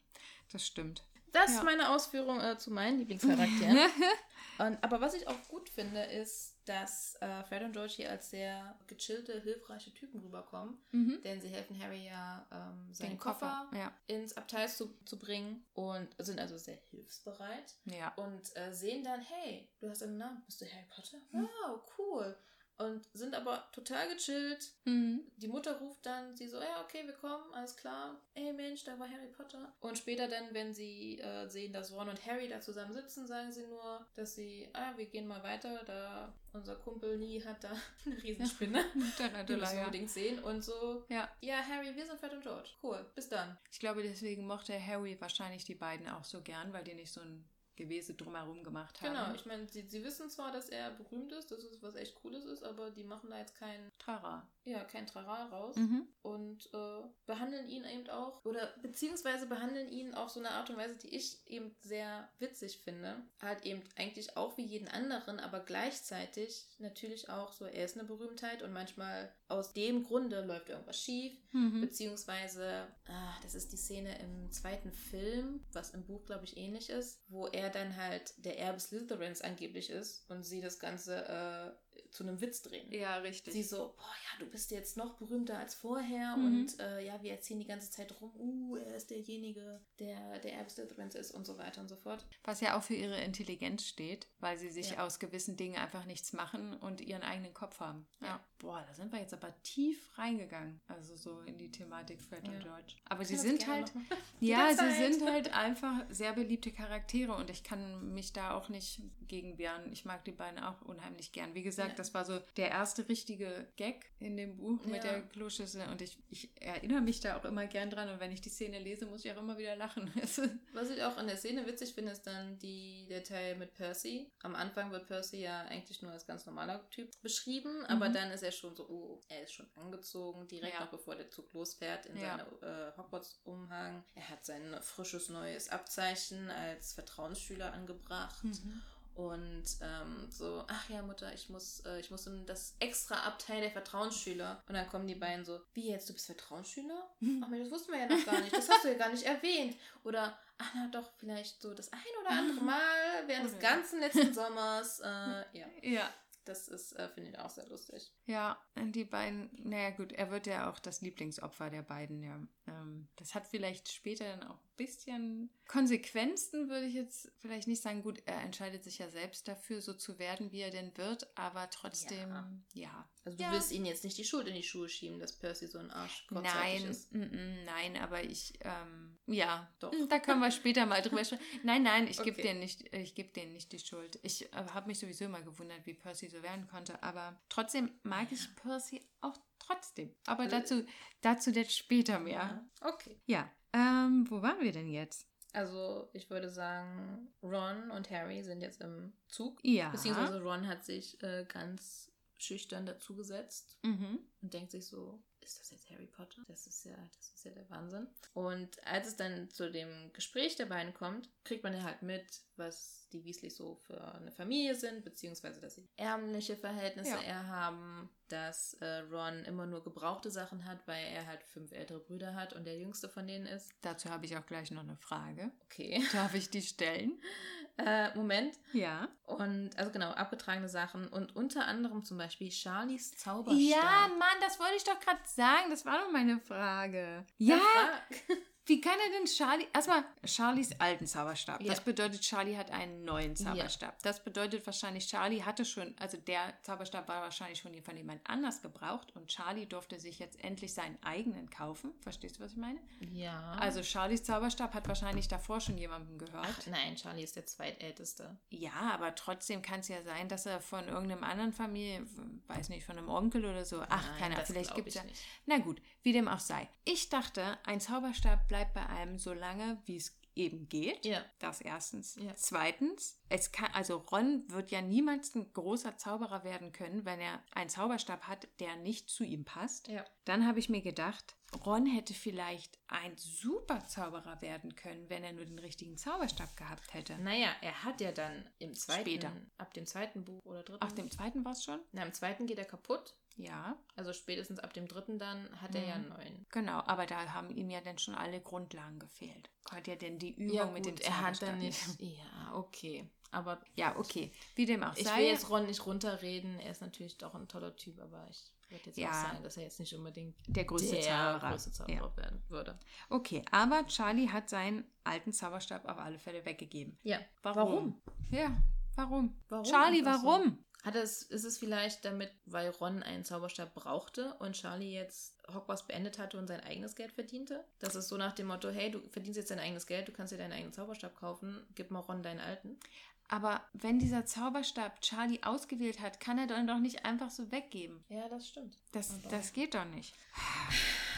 das stimmt. Das ist meine Ausführung äh, zu meinen Lieblingscharakteren. und, aber was ich auch gut finde, ist, dass äh, Fred und George hier als sehr gechillte, hilfreiche Typen rüberkommen. Mhm. Denn sie helfen Harry ja, ähm, seinen Den Koffer, Ja, ins Abteil zu, zu bringen und sind also sehr hilfsbereit. ja. und äh, sehen dann, hey, du hast einen Namen, bist du Harry Potter? Hm. Wow, cool. Und sind aber total gechillt. Mhm. Die Mutter ruft dann, sie so, ja, okay, wir kommen, alles klar. Ey, Mensch, da war Harry Potter. Und später dann, wenn sie äh, sehen, dass Ron und Harry da zusammen sitzen, sagen sie nur, dass sie, ah, wir gehen mal weiter, da unser Kumpel Nie hat da eine Riesenspinne. Die müssen wir unbedingt sehen. Und so, ja. ja, Harry, wir sind Fred und George. Cool, bis dann. Ich glaube, deswegen mochte Harry wahrscheinlich die beiden auch so gern, weil die nicht so ein Gewese drumherum gemacht haben. Genau, ich meine, sie, sie wissen zwar, dass er berühmt ist, dass es was echt Cooles ist, aber die machen da jetzt kein, Trara. Ja, kein Trara raus Mhm. und äh, behandeln ihn eben auch, oder beziehungsweise behandeln ihn auf so eine Art und Weise, die ich eben sehr witzig finde. Halt eben eigentlich auch wie jeden anderen, aber gleichzeitig natürlich auch so, er ist eine Berühmtheit und manchmal aus dem Grunde läuft irgendwas schief. Mhm. Beziehungsweise, ah, das ist die Szene im zweiten Film, was im Buch, glaube ich, ähnlich ist, wo er dann halt der Erbe Slytherins angeblich ist und sie das Ganze äh, zu einem Witz drehen. Ja, richtig. Sie so, boah, ja, du bist jetzt noch berühmter als vorher Mhm. und äh, ja, wir erzählen die ganze Zeit rum, uh, er ist derjenige, der der Erbe Slytherins ist und so weiter und so fort. Was ja auch für ihre Intelligenz steht, weil sie sich Ja. aus gewissen Dingen einfach nichts machen und ihren eigenen Kopf haben. Ja. Ja. Boah, da sind wir jetzt aber tief reingegangen. Also so in die Thematik Fred und Ja. George. Aber sie sind halt, ja, sie sind halt einfach sehr beliebte Charaktere und ich kann mich da auch nicht gegen wehren. Ich mag die beiden auch unheimlich gern. Wie gesagt, Ja. das war so der erste richtige Gag in dem Buch mit Ja. der Kloschüssel und ich, ich erinnere mich da auch immer gern dran und wenn ich die Szene lese, muss ich auch immer wieder lachen. Was ich auch an der Szene witzig finde, ist dann die, der Teil mit Percy. Am Anfang wird Percy ja eigentlich nur als ganz normaler Typ beschrieben, aber Mhm. dann ist er schon so, oh, er ist schon angezogen, direkt Ja. noch bevor der Zug losfährt in Ja. seine äh, Hogwarts-Umhang. Er hat sein frisches neues Abzeichen als Vertrauensschüler angebracht. Und ähm, so, ach ja, Mutter, ich muss, äh, ich muss in das extra Abteil der Vertrauensschüler. Und dann kommen die beiden so, wie jetzt, du bist Vertrauensschüler? Ach Mensch, das wussten wir ja noch gar nicht. Das hast du ja gar nicht erwähnt. Oder, ach na doch, vielleicht so das ein oder andere Mal während des Oder- ganzen letzten Sommers. Äh, ja, Ja. Das ist, äh, finde ich auch sehr lustig. Ja, und die beiden, naja gut, er wird ja auch das Lieblingsopfer der beiden, ja. Ähm, das hat vielleicht später dann auch ein bisschen Konsequenzen, würde ich jetzt vielleicht nicht sagen. Gut, er entscheidet sich ja selbst dafür, so zu werden, wie er denn wird, aber trotzdem, ja. Also du Ja. willst ihnen jetzt nicht die Schuld in die Schuhe schieben, dass Percy so ein Arsch Nein, ist. mm, mm, nein, aber ich, ähm, Ja, Doch. Da können wir später mal drüber sprechen. Nein, nein, ich gebe Okay. denen nicht, ich gebe denen nicht die Schuld. Ich äh, habe mich sowieso immer gewundert, wie Percy so werden konnte. Aber trotzdem mag ich Percy auch trotzdem. Aber Äh. dazu, dazu jetzt später mehr. Okay. Ja. Ähm, wo waren wir denn jetzt? Also, ich würde sagen, Ron und Harry sind jetzt im Zug. Ja. Beziehungsweise Ron hat sich äh, ganz schüchtern dazugesetzt Mhm. und denkt sich so, ist das jetzt Harry Potter? Das ist ja, das ist ja der Wahnsinn. Und als es dann zu dem Gespräch der beiden kommt, kriegt man ja halt mit, was die Weasleys so für eine Familie sind, beziehungsweise dass sie ärmliche Verhältnisse Ja. eher haben, dass äh, Ron immer nur gebrauchte Sachen hat, weil er halt fünf ältere Brüder hat und der jüngste von denen ist. Dazu habe ich auch gleich noch eine Frage. Okay. Darf ich die stellen? Äh, Moment. Ja. Und also genau, abgetragene Sachen und unter anderem zum Beispiel Charlies Zauberstab. Ja, Mann, das wollte ich doch gerade sagen. Das war doch meine Frage. Ja, frag. wie kann er denn Charlie... Erstmal, Charlies alten Zauberstab. Ja. Das bedeutet, Charlie hat einen neuen Zauberstab. Das bedeutet wahrscheinlich, Charlie hatte schon... Also der Zauberstab war wahrscheinlich schon von jemand anders gebraucht und Charlie durfte sich jetzt endlich seinen eigenen kaufen. Verstehst du, was ich meine? Ja. Also Charlies Zauberstab hat wahrscheinlich davor schon jemandem gehört. Ach, nein, Charlie ist der zweitälteste. Ja, aber trotzdem kann es ja sein, dass er von irgendeinem anderen Familie, weiß nicht, von einem Onkel oder so, ach, Nein, keine Ahnung, vielleicht gibt es ja. nicht. Na gut, wie dem auch sei. Ich dachte, ein Zauberstab bleibt bei einem so lange, wie es eben geht. Ja. Das erstens. Ja. Zweitens, es kann, also Ron wird ja niemals ein großer Zauberer werden können, wenn er einen Zauberstab hat, der nicht zu ihm passt. Ja. Dann habe ich mir gedacht, Ron hätte vielleicht ein super Zauberer werden können, wenn er nur den richtigen Zauberstab gehabt hätte. Naja, er hat ja dann im zweiten, Später. ab dem zweiten Buch oder dritten. Ach, dem zweiten war es schon? Na, im zweiten geht er kaputt. Ja, Also spätestens ab dem dritten dann hat er ja einen Mhm. neuen. genau. Aber da haben ihm ja dann schon alle Grundlagen gefehlt. Hat ja denn die Übung mit dem er hat dann nicht. Ja, okay. Aber Ja, okay. Wie dem auch ich sei. will jetzt Ron nicht runterreden. Er ist natürlich doch ein toller Typ, aber ich würde jetzt Ja. auch sagen, dass er jetzt nicht unbedingt der größte der Zauberer. größte Zauberer werden würde. Okay, aber Charlie hat seinen alten Zauberstab auf alle Fälle weggegeben. Ja. Warum? Ja, warum? Warum Charlie, so? Hat es, ist es vielleicht damit, weil Ron einen Zauberstab brauchte und Charlie jetzt Hogwarts beendet hatte und sein eigenes Geld verdiente? Das ist so nach dem Motto, hey, du verdienst jetzt dein eigenes Geld, du kannst dir deinen eigenen Zauberstab kaufen, gib mal Ron deinen alten. Aber wenn dieser Zauberstab Charlie ausgewählt hat, kann er dann doch nicht einfach so weggeben. Ja, das stimmt. Das, das geht doch nicht.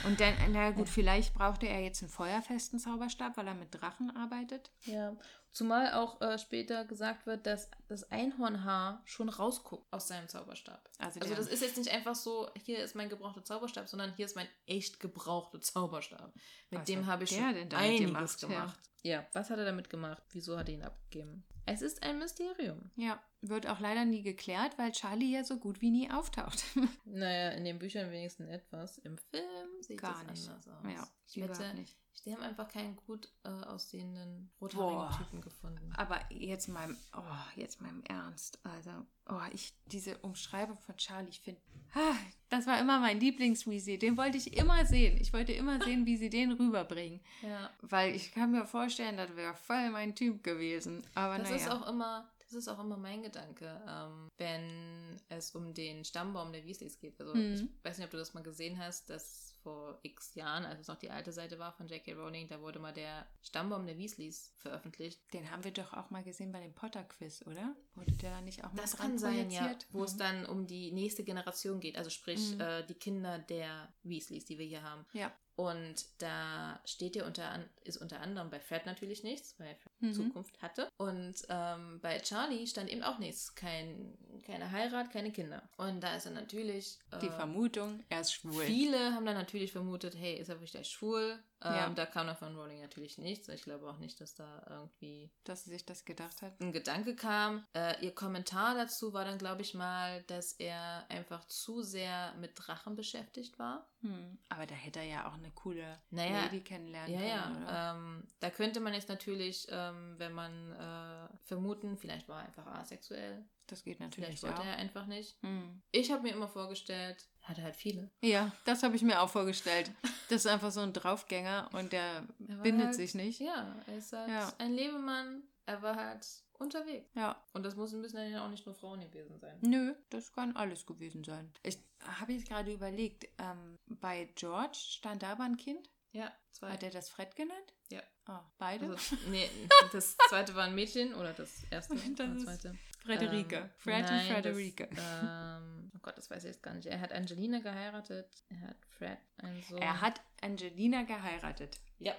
Und dann, na gut, vielleicht brauchte er jetzt einen feuerfesten Zauberstab, weil er mit Drachen arbeitet. Ja, zumal auch äh, später gesagt wird, dass das Einhornhaar schon rausguckt aus seinem Zauberstab. Also, Also das ist jetzt nicht einfach so, hier ist mein gebrauchter Zauberstab, sondern hier ist mein echt gebrauchter Zauberstab. Mit Was dem habe ich schon einiges gemacht, ja? gemacht. Ja. was hat er damit gemacht? Wieso hat er ihn abgegeben? Es ist ein Mysterium. Ja, wird auch leider nie geklärt, weil Charlie ja so gut wie nie auftaucht. Naja, in den Büchern wenigstens etwas. Im Film sieht Gar das nicht. anders aus. ja, ich wette, nicht. die haben einfach keinen gut äh, aussehenden rothaarigen Boah. Typen gefunden. Aber jetzt mal, oh, jetzt mal im Ernst. Also, oh, ich, diese Umschreibung von Charlie, ich finde, ah, das war immer mein Lieblings-Weasley. Den wollte ich immer sehen. Ich wollte immer sehen, wie sie den rüberbringen. Ja. Weil ich kann mir vorstellen, das wäre voll mein Typ gewesen. Aber Das naja. ist auch immer, das ist auch immer mein Gedanke, ähm, wenn es um den Stammbaum der Weasleys geht. Also Mhm. ich weiß nicht, ob du das mal gesehen hast, dass vor x Jahren, als es noch die alte Seite war von J.K. Rowling, da wurde mal der Stammbaum der Weasleys veröffentlicht. Den haben wir doch auch mal gesehen bei dem Potter-Quiz, oder? Wurde der da nicht auch mal Das dran kann sein, ja, wo es Mhm. dann um die nächste Generation geht, also sprich Mhm. äh, die Kinder der Weasleys, die wir hier haben. Ja. Und da steht ja unter an, ist unter anderem bei Fred natürlich nichts, weil Fred Mhm. Zukunft hatte. Und ähm, bei Charlie stand eben auch nichts. Kein, keine Heirat, keine Kinder. Und da ist er natürlich. Die äh, Vermutung, er ist schwul. Viele haben dann natürlich vermutet, hey, ist er vielleicht schwul? Ähm, Ja. Da kam dann von Rowling natürlich nichts. Ich glaube auch nicht, dass da irgendwie Dass sie sich das gedacht hat. ein Gedanke kam. Äh, ihr Kommentar dazu war dann, glaube ich mal, dass er einfach zu sehr mit Drachen beschäftigt war. Hm. Aber da hätte er ja auch eine coole Naja, Lady kennenlernen Ja, können. ja. Ähm, da könnte man jetzt natürlich, ähm, wenn man äh, vermuten, vielleicht war er einfach asexuell. das geht natürlich Vielleicht wollte auch. er einfach nicht. Hm. Ich habe mir immer vorgestellt, hatte halt viele. Ja, das habe ich mir auch vorgestellt. Das ist einfach so ein Draufgänger und der Er bindet halt- sich nicht. Ja, er ist halt Ja. ein Lebemann. Er war halt unterwegs. Ja. Und das müssen, müssen ja auch nicht nur Frauen gewesen sein. Nö, das kann alles gewesen sein. Ich habe jetzt gerade überlegt, ähm, bei George stand da aber ein Kind. Ja, zwei. Hat er das Fred genannt? Ja. Oh, beide? Also, nee, das zweite war ein Mädchen oder das erste war das zweite. Frederike. Ähm, Fred nein, und Frederike. Das, ähm, oh Gott, das weiß ich jetzt gar nicht. Er hat Angelina geheiratet. Er hat Fred, einen Sohn. er hat Angelina geheiratet. Ja.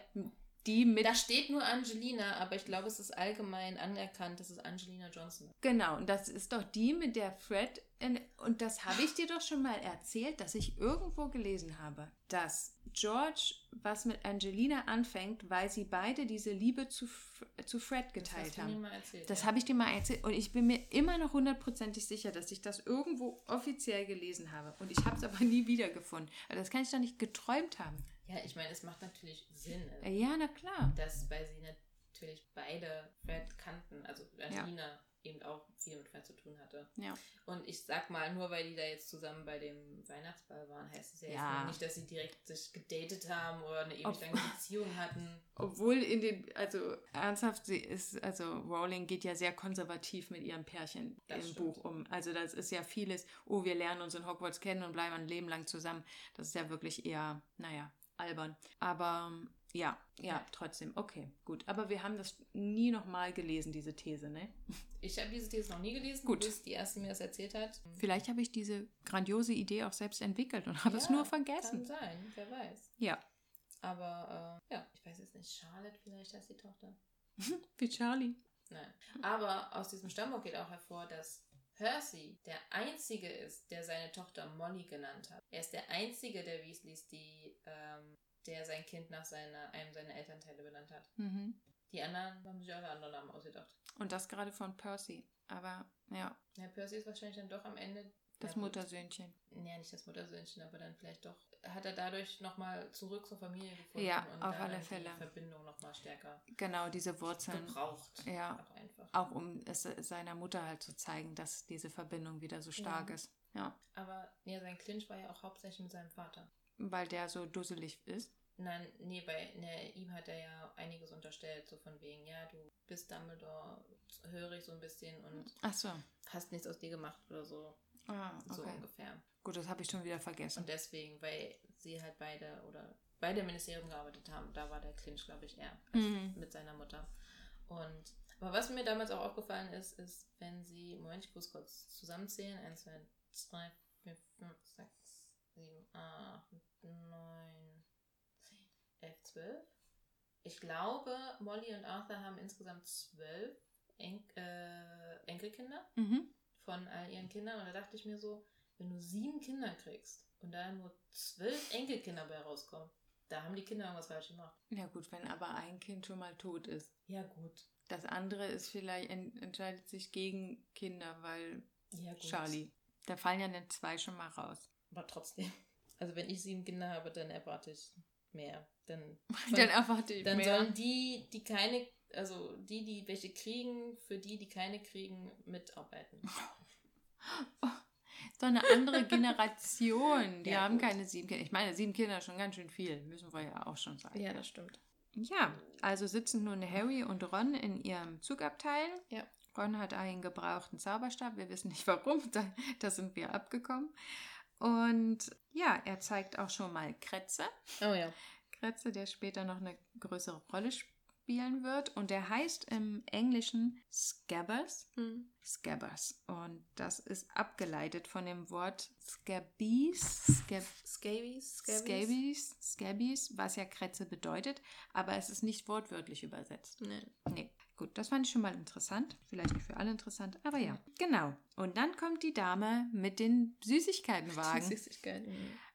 Die mit. Da steht nur Angelina, aber ich glaube, es ist allgemein anerkannt, dass es Angelina Johnson ist. Genau, und das ist doch die, mit der Fred. In, und das habe ich dir doch schon mal erzählt, dass ich irgendwo gelesen habe, dass George was mit Angelina anfängt, weil sie beide diese Liebe zu, zu Fred Das geteilt mir haben. mal erzählt. Das ja. habe ich dir mal erzählt und ich bin mir immer noch hundertprozentig sicher, dass ich das irgendwo offiziell gelesen habe. Und ich habe es aber nie wiedergefunden. Also das kann ich doch nicht geträumt haben. Ja, ich meine, es macht natürlich Sinn, Äh, Ja, na klar. dass, weil sie natürlich beide Fred kannten, also Angelina eben auch viel mit Fred zu tun hatte. Ja. Und ich sag mal, nur weil die da jetzt zusammen bei dem Weihnachtsball waren, heißt es ja, Ja. nicht, dass sie direkt sich gedatet haben oder eine ewig lange Beziehung hatten. Obwohl in den, also ernsthaft, sie ist, also Rowling geht ja sehr konservativ mit ihrem Pärchen Das im stimmt. Buch um. Also das ist ja vieles, oh, wir lernen uns in Hogwarts kennen und bleiben ein Leben lang zusammen. Das ist ja wirklich eher, naja, albern. Aber ähm, ja, ja, trotzdem, okay, gut. Aber wir haben das nie nochmal gelesen, diese These, ne? Ich habe diese These noch nie gelesen, Gut. bis die erste mir das erzählt hat. Vielleicht habe ich diese grandiose Idee auch selbst entwickelt und habe es Ja, nur Kann vergessen. sein, wer weiß. Ja, Aber äh, ja, ich weiß jetzt nicht, Charlotte vielleicht heißt die Tochter. wie Charlie. Nein. Aber aus diesem Stammbaum geht auch hervor, dass Percy der Einzige ist, der seine Tochter Molly genannt hat. Er ist der Einzige der Weasleys, die, ähm, der sein Kind nach seiner, einem seiner Elternteile benannt hat. Mhm. Die anderen haben sich alle andere Namen ausgedacht. Und das gerade von Percy. Aber ja, Ja, Percy ist wahrscheinlich dann doch am Ende das. Muttersöhnchen. Ja, nicht das Muttersöhnchen, aber dann vielleicht doch. Hat er dadurch nochmal zurück zur Familie gefunden Ja, und auf alle die Fälle. Verbindung nochmal stärker Genau, diese Wurzeln. gebraucht. Ja. Auch einfach. Auch um es seiner Mutter halt zu zeigen, dass diese Verbindung wieder so stark Ja. ist. Ja. Aber ja, sein Clinch war ja auch hauptsächlich mit seinem Vater. Weil der so dusselig ist. Nein, nee, bei ne, ihm hat er ja einiges unterstellt, so von wegen, ja, du bist Dumbledore, höre ich so ein bisschen und so. hast nichts aus dir gemacht oder so, Ah, so okay. ungefähr. Gut, das habe ich schon wieder vergessen. Und deswegen, weil sie halt beide oder beide im Ministerium gearbeitet haben, da war der Clinch, glaube ich, eher als Mhm. mit seiner Mutter. Und aber was mir damals auch aufgefallen ist, ist, wenn sie, Moment, ich muss kurz zusammenzählen, 1, 2, 3, 4, 5, 6, 7, 8, 9, 10, 11, 12. Ich glaube, Molly und Arthur haben insgesamt zwölf en äh, Enkelkinder Mhm. von all ihren Kindern. Und da dachte ich mir so, wenn du sieben Kinder kriegst und da nur zwölf Enkelkinder bei rauskommen, da haben die Kinder irgendwas falsch gemacht. Ja gut, wenn aber ein Kind schon mal tot ist. Ja, gut. Das andere ist vielleicht, en entscheidet sich gegen Kinder, weil Ja. Charlie. Da fallen ja dann zwei schon mal raus. Aber trotzdem. Also wenn ich sieben Kinder habe, dann erwarte ich mehr. Dann, dann erwarte ich dann mehr. sollen die, die keine, also die, die welche kriegen, für die, die keine kriegen, mitarbeiten. so eine andere Generation. Die Ja, haben gut. keine sieben Kinder. Ich meine, sieben Kinder ist schon ganz schön viel, müssen wir ja auch schon sagen. das stimmt. Ja, also sitzen nun Harry und Ron in ihrem Zugabteil. Ja. Ron hat einen gebrauchten Zauberstab. Wir wissen nicht warum. Da, da sind wir abgekommen. Und ja, er zeigt auch schon mal Kretze. Oh ja. Kretze, der später noch eine größere Rolle spielen wird. Und der heißt im Englischen Scabbers. Hm. Scabbers. Und das ist abgeleitet von dem Wort Scabies. Scab Scabies? Scabies, Scabies, was ja Kretze bedeutet, aber es ist nicht wortwörtlich übersetzt. Nee. Nee, gut, das fand ich schon mal interessant. Vielleicht nicht für alle interessant, aber ja. Genau. Und dann kommt die Dame mit den Süßigkeitenwagen. Süßigkeiten.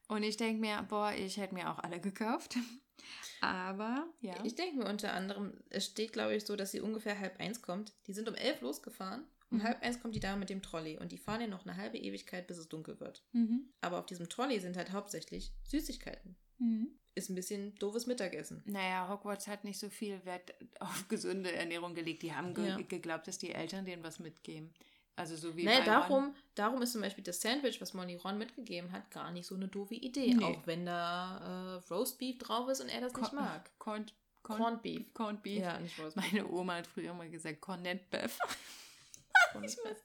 Und ich denke mir, boah, ich hätte mir auch alle gekauft. Aber, ja. Ich denke mir unter anderem, es steht, glaube ich, so, dass sie ungefähr halb eins kommt. Die sind um elf losgefahren. Um Mhm. halb eins kommt die Dame mit dem Trolley und die fahren ja noch eine halbe Ewigkeit, bis es dunkel wird. Mhm. Aber auf diesem Trolley sind halt hauptsächlich Süßigkeiten. Mhm. Ist ein bisschen doofes Mittagessen. Naja, Hogwarts hat nicht so viel Wert auf gesunde Ernährung gelegt. Die haben ge Ja. geglaubt, dass die Eltern denen was mitgeben. Also so wie Naja, bei Ron. darum, darum ist zum Beispiel das Sandwich, was Molly Ron mitgegeben hat, gar nicht so eine doofe Idee. Nee. Auch wenn da äh, Roast Beef drauf ist und er das nicht Corn- mag. Corned, Corn, Corned Beef. Corned Beef. Ja, nicht Roast Beef. Meine Oma hat früher mal gesagt Cornet Beef. Corned Beef.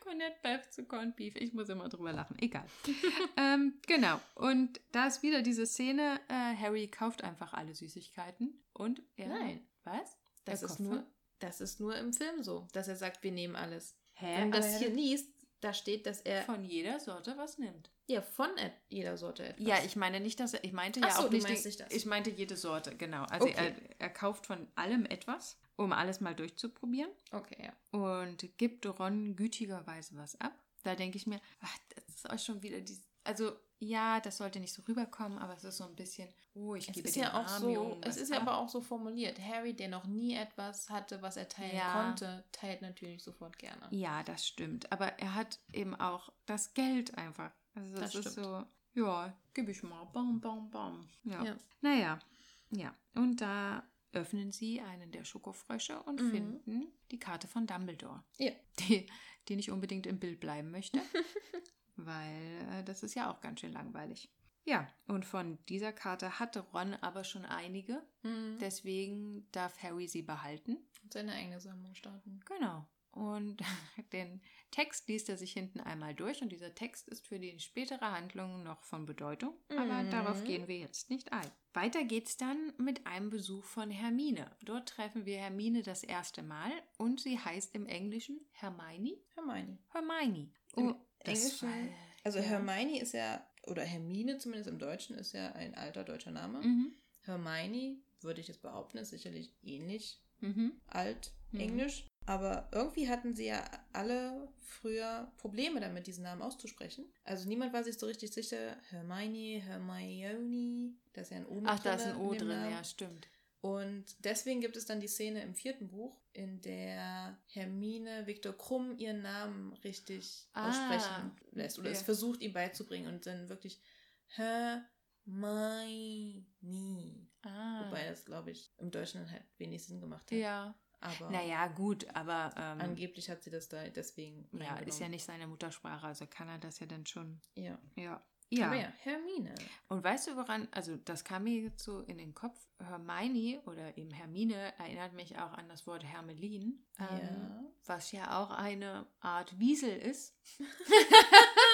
Corned Beef zu Corned Beef. Ich muss immer drüber lachen. Egal. ähm, genau. Und da ist wieder diese Szene, äh, Harry kauft einfach alle Süßigkeiten und er... Nein. Was? Das ist, nur, das ist nur im Film so, dass er sagt, wir nehmen alles. Hä? Wenn du das hier er liest, da steht, dass er von jeder Sorte was nimmt. ja, von jeder Sorte etwas. Ja, ich meine nicht, dass er, ich meinte Ach ja so, auch nicht, die- nicht das. ich meinte jede Sorte, genau. Also Okay. er, er kauft von allem etwas, um alles mal durchzuprobieren Okay, ja. und gibt Ron gütigerweise was ab. Da denke ich mir, ach, das ist auch schon wieder die, also ja, das sollte nicht so rüberkommen, aber es ist so ein bisschen, oh, ich Es gebe ist ja auch so, es ist ja ab. aber auch so formuliert. Harry, der noch nie etwas hatte, was er teilen Ja. konnte, teilt natürlich sofort gerne. Ja, das stimmt. Aber er hat eben auch das Geld einfach. Also das, Das ist stimmt. so, ja, gib ich mal. Bam, bam, bam. Ja. Ja. Naja, ja. Und da öffnen sie einen der Schokofrösche und Mhm. finden die Karte von Dumbledore. Ja. Die, die nicht unbedingt im Bild bleiben möchte. weil äh, das ist ja auch ganz schön langweilig. Ja, und von dieser Karte hatte Ron aber schon einige. Mhm. Deswegen darf Harry sie behalten. Seine eigene Sammlung starten. Genau. Und den Text liest er sich hinten einmal durch und dieser Text ist für die spätere Handlung noch von Bedeutung, aber Mhm. darauf gehen wir jetzt nicht ein. Weiter geht's dann mit einem Besuch von Hermine. Dort treffen wir Hermine das erste Mal und sie heißt im Englischen Hermione. Hermione. Hermione. Im das Englischen- war- Also Ja. Hermione ist ja, oder Hermine zumindest im Deutschen, ist ja ein alter deutscher Name. Mhm. Hermione, würde ich jetzt behaupten, ist sicherlich ähnlich Mhm. alt Mhm. Englisch. Aber irgendwie hatten sie ja alle früher Probleme damit, diesen Namen auszusprechen. Also niemand war sich so richtig sicher. Hermione, Hermione, da ist ja ein O mit Ach, da ist ein O drin, Namen. ja, stimmt. Und deswegen gibt es dann die Szene im vierten Buch, in der Hermine Viktor Krumm ihren Namen richtig Ah, aussprechen lässt oder ja. es versucht, ihm beizubringen und dann wirklich Hermione. Ah. Wobei das, glaube ich, im Deutschen halt wenig Sinn gemacht hat. ja. Aber Naja, gut, aber ähm, angeblich hat sie das da deswegen. ja, ist ja nicht seine Muttersprache, also kann er das ja dann schon. Ja. Ja. Aber ja, Hermine. Und weißt du, woran, also das kam mir jetzt so in den Kopf, Hermione oder eben Hermine erinnert mich auch an das Wort Hermelin, ähm, Ja. was ja auch eine Art Wiesel ist.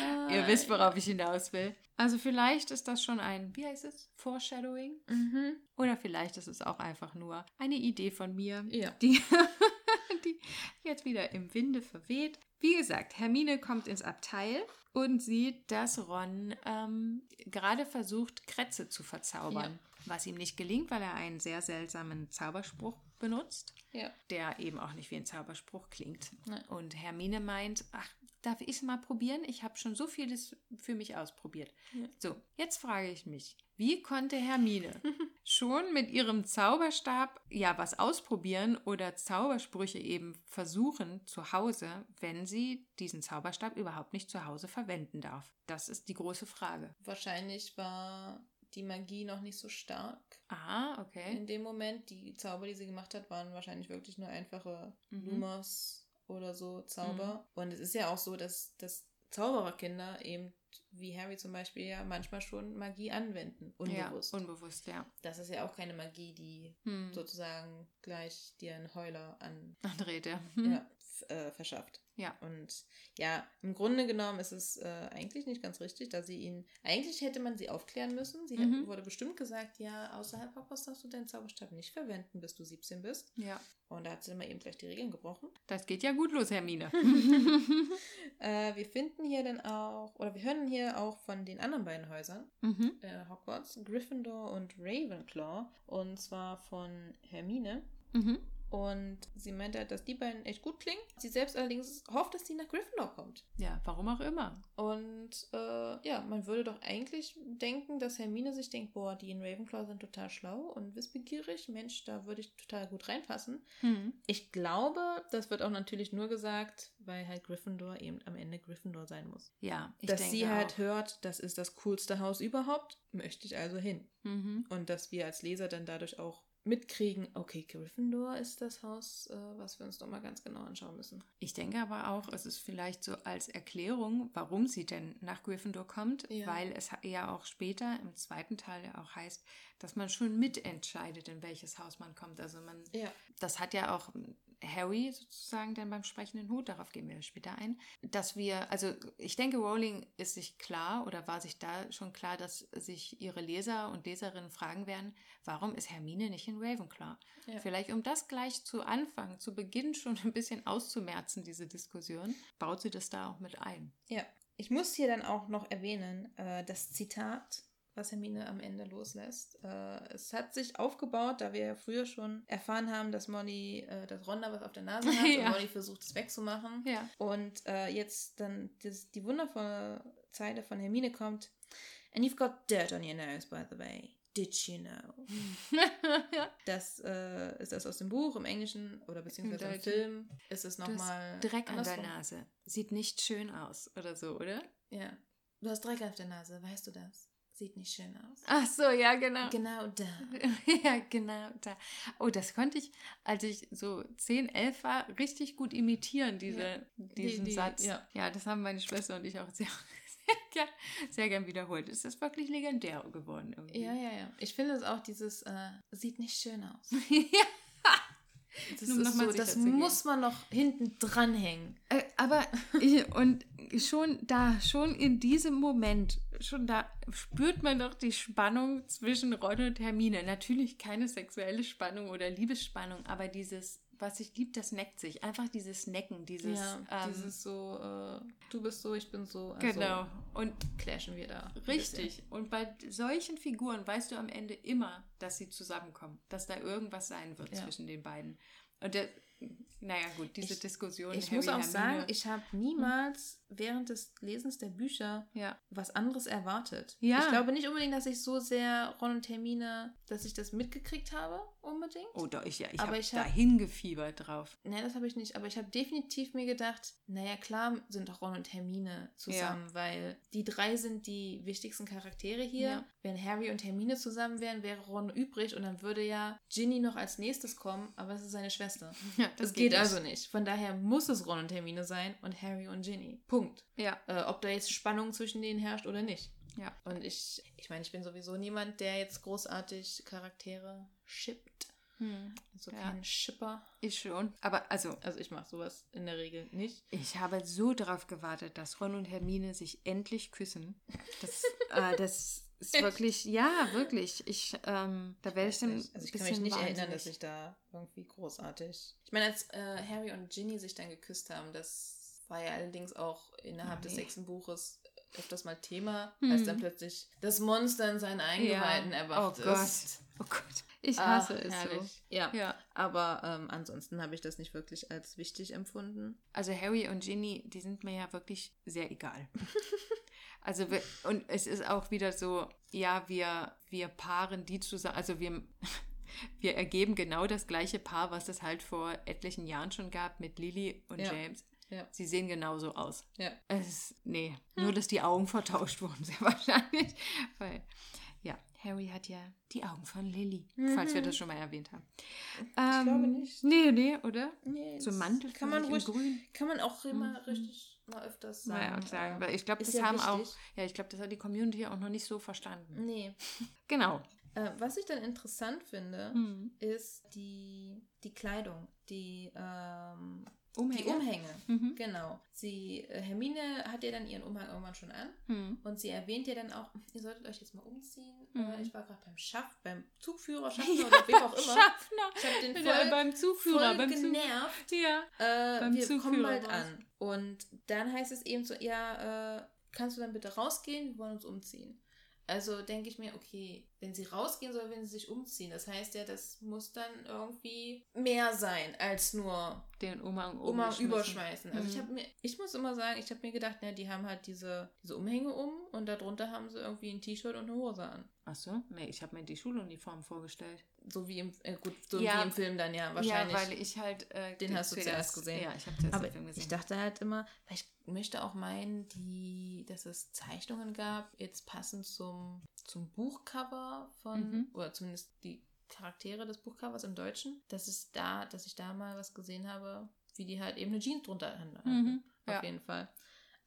Ah, Ihr wisst, worauf ich hinaus will. Also vielleicht ist das schon ein, wie heißt es, Foreshadowing? Mhm. Oder vielleicht ist es auch einfach nur eine Idee von mir, Ja. die, die jetzt wieder im Winde verweht. Wie gesagt, Hermine kommt ins Abteil und sieht, dass Ron ähm, gerade versucht, Kretze zu verzaubern. Was ihm nicht gelingt, weil er einen sehr seltsamen Zauberspruch benutzt, Ja. der eben auch nicht wie ein Zauberspruch klingt. Nein. Und Hermine meint, ach, darf ich es mal probieren? Ich habe schon so vieles für mich ausprobiert. Ja. So, jetzt frage ich mich, wie konnte Hermine schon mit ihrem Zauberstab ja was ausprobieren oder Zaubersprüche eben versuchen zu Hause, wenn sie diesen Zauberstab überhaupt nicht zu Hause verwenden darf? Das ist die große Frage. Wahrscheinlich war die Magie noch nicht so stark. Ah, okay. In dem Moment, die Zauber, die sie gemacht hat, waren wahrscheinlich wirklich nur einfache Mhm. Lumos oder so Zauber. Und es ist ja auch so, dass, dass Zaubererkinder eben, wie Harry zum Beispiel, ja manchmal schon Magie anwenden. Unbewusst. Ja, unbewusst, ja. das ist ja auch keine Magie, die Hm. sozusagen gleich dir einen Heuler an Andreht, ja. Ja, äh, verschafft. Ja. Und ja, im Grunde genommen ist es äh, eigentlich nicht ganz richtig, da sie ihn. Eigentlich hätte man sie aufklären müssen. Sie Mhm. hätte, wurde bestimmt gesagt, ja, außerhalb Hogwarts darfst du deinen Zauberstab nicht verwenden, bis du 17 bist. ja. Und da hat sie immer eben gleich die Regeln gebrochen. Das geht ja gut los, Hermine. Äh, wir finden hier dann auch, oder wir hören hier auch von den anderen beiden Häusern, mhm. äh, Hogwarts, Gryffindor und Ravenclaw. Und zwar von Hermine. Mhm. Und sie meinte halt, dass die beiden echt gut klingen. Sie selbst allerdings hofft, dass sie nach Gryffindor kommt. Ja, warum auch immer. Und äh, ja, man würde doch eigentlich denken, dass Hermine sich denkt, boah, die in Ravenclaw sind total schlau und wissbegierig. Mensch, da würde ich total gut reinpassen. Hm. Ich glaube, das wird auch natürlich nur gesagt, weil halt Gryffindor eben am Ende Gryffindor sein muss. Ja, ich dass denke sie halt auch. hört, das ist das coolste Haus überhaupt, möchte ich also hin. Mhm. Und dass wir als Leser dann dadurch auch mitkriegen, okay, Gryffindor ist das Haus, äh, was wir uns doch mal ganz genau anschauen müssen. Ich denke aber auch, es ist vielleicht so als Erklärung, warum sie denn nach Gryffindor kommt, Ja. weil es ja auch später im zweiten Teil ja auch heißt, dass man schon mitentscheidet, in welches Haus man kommt. Also man, Ja. das hat ja auch Harry sozusagen dann beim sprechenden Hut, darauf gehen wir später ein, dass wir, also ich denke, Rowling ist sich klar oder war sich da schon klar, dass sich ihre Leser und Leserinnen fragen werden, warum ist Hermine nicht in Ravenclaw? Ja. Vielleicht um das gleich zu Anfang, zu Beginn schon ein bisschen auszumerzen, diese Diskussion, baut sie das da auch mit ein. Ja. Ich muss hier dann auch noch erwähnen, äh, das Zitat, was Hermine am Ende loslässt. Äh, es hat sich aufgebaut, da wir ja früher schon erfahren haben, dass Molly, äh, dass Ronda was auf der Nase hat Ja. und Molly versucht, es wegzumachen. Ja. Und äh, jetzt dann das, die wundervolle Zeile von Hermine kommt. And you've got dirt on your nose, by the way. Did you know? Das äh, ist das aus dem Buch, im Englischen oder beziehungsweise im. Film ist es nochmal. Dreck an der. Nase. Sieht nicht schön aus oder so, oder? Ja. Du hast Dreck auf der Nase, weißt du das? Sieht nicht schön aus. Ach so, ja, genau. Genau da. ja, genau. Da. Oh, das konnte ich, als ich so 10, 11 war, richtig gut imitieren, diese, Ja. diesen Die- die- Satz. ja. das haben meine Schwester und ich auch sehr, sehr, gern, sehr gern wiederholt. Es ist wirklich legendär geworden irgendwie. Ja, ja, ja. Ich finde es auch dieses, äh, sieht nicht schön aus. ja. Das, Nur ist so, das muss man noch hinten dranhängen. Äh, aber und schon da, schon in diesem Moment, schon da spürt man doch die Spannung zwischen Ron und Hermine. Natürlich keine sexuelle Spannung oder Liebesspannung, aber dieses, was ich liebe, das neckt sich. Einfach dieses Necken, dieses. ja, ähm, dieses so, äh, du bist so, ich bin so. also Genau. Und Clashen wir da. richtig. Und bei solchen Figuren weißt du am Ende immer, dass sie zusammenkommen, dass da irgendwas sein wird Ja. zwischen den beiden. Und der, naja, gut, diese Ich- Diskussion. Ich Harry, muss auch Hermine, sagen, ich habe niemals während des Lesens der Bücher ja. was anderes erwartet. Ja. Ich glaube nicht unbedingt, dass ich so sehr Ron und Hermine, dass ich das mitgekriegt habe, unbedingt. Oh, doch, ich, ja, ich habe hab- dahin gefiebert drauf. Nee, das habe ich nicht. Aber ich habe definitiv mir gedacht, naja, klar sind auch Ron und Hermine zusammen, weil die drei sind die wichtigsten Charaktere hier. Ja. Wenn Harry und Hermine zusammen wären, wäre Ron übrig und dann würde ja Ginny noch als nächstes kommen, aber es ist seine Schwester. Ja, Das, geht, also nicht. Von daher muss es Ron und Hermine sein und Harry und Ginny. Punkt. Ja, Äh, ob da jetzt Spannung zwischen denen herrscht oder nicht. ja. Und ich, ich meine, ich bin sowieso niemand, der jetzt großartig Charaktere shippt. Also Ja. kein Shipper. Ich schon. Aber also, Also ich mache sowas in der Regel nicht. ich habe so darauf gewartet, dass Ron und Hermine sich endlich küssen. Das, äh, das ist wirklich, ja, wirklich. Ich, ähm, da werde ich dann also ich kann mich nicht erinnern, wahnsinnig. dass ich da irgendwie großartig. Ich meine, als äh, Harry und Ginny sich dann geküsst haben, das war ja allerdings auch innerhalb Oh, des sechsten Buches öfters mal Thema, Hm. als dann plötzlich das Monster in seinen Eingeweiden erwacht oh Gott. Oh Gott. Ich Ach, hasse es so. herrlich. Ja. Ja. Aber ähm, ansonsten habe ich das nicht wirklich als wichtig empfunden. Also Harry und Ginny, die sind mir ja wirklich sehr egal. also wir, und es ist auch wieder so, ja, wir, wir paaren die zusammen, also wir, wir ergeben genau das gleiche Paar, was es halt vor etlichen Jahren schon gab mit Lily und Ja. James. Ja. Sie sehen genauso aus. Ja. Es ist, nee, nur dass die Augen vertauscht wurden, sehr wahrscheinlich. Weil, Harry hat ja die Augen von Lily, falls wir das schon mal erwähnt haben. Ähm, glaube nicht. Nee, nee, oder? Nee, So Mantel kann man ruhig, grün. kann man auch immer Mhm. richtig mal öfters sagen. Naja, sagen, weil ich glaube, das ja haben auch, ja, ich glaube, das hat die Community auch noch nicht so verstanden. Nee. Genau. Äh, was ich dann interessant finde, Hm. ist die, die Kleidung, die, ähm, Umhänge. die Umhänge. Mhm. Genau. Sie, äh, Hermine hat ja dann ihren Umhang irgendwann schon an Hm. und sie erwähnt ja dann auch, ihr solltet euch jetzt mal umziehen. Mhm. Äh, ich war gerade beim Schaff, beim Zugführer, Schaffner oder wem auch immer. Schaffner. Ich habe den voll, ja beim Zuführer. voll beim genervt. ja. Äh, Beim wir kommen Zugführer bald war's. an. Und dann heißt es eben so, ja, äh, kannst du dann bitte rausgehen? Wir wollen uns umziehen. Also denke ich mir, okay, wenn sie rausgehen soll, wenn sie sich umziehen. Das heißt ja, das muss dann irgendwie mehr sein als nur Den Umhang Umhang überschmeißen. Also ich Mhm. habe mir, ich muss immer sagen, ich habe mir gedacht, na, die haben halt diese, diese Umhänge um und darunter haben sie irgendwie ein T-Shirt und eine Hose an. Ach so? Nee, ich habe mir die Schuluniform vorgestellt. So wie im, äh, gut, so Ja. wie im Film dann ja wahrscheinlich. Ja, weil ich halt. Äh, Den hast du zuerst gesehen. Ja, ich habe zuerst Aber den Film gesehen. ich dachte halt immer, weil ich möchte auch meinen, die, dass es Zeichnungen gab, jetzt passend zum, zum Buchcover von, Mhm. oder zumindest die Charaktere des Buchcovers im Deutschen, dass es da, dass ich da mal was gesehen habe, wie die halt eben eine Jeans drunter hatten. Mhm, Auf ja. jeden Fall.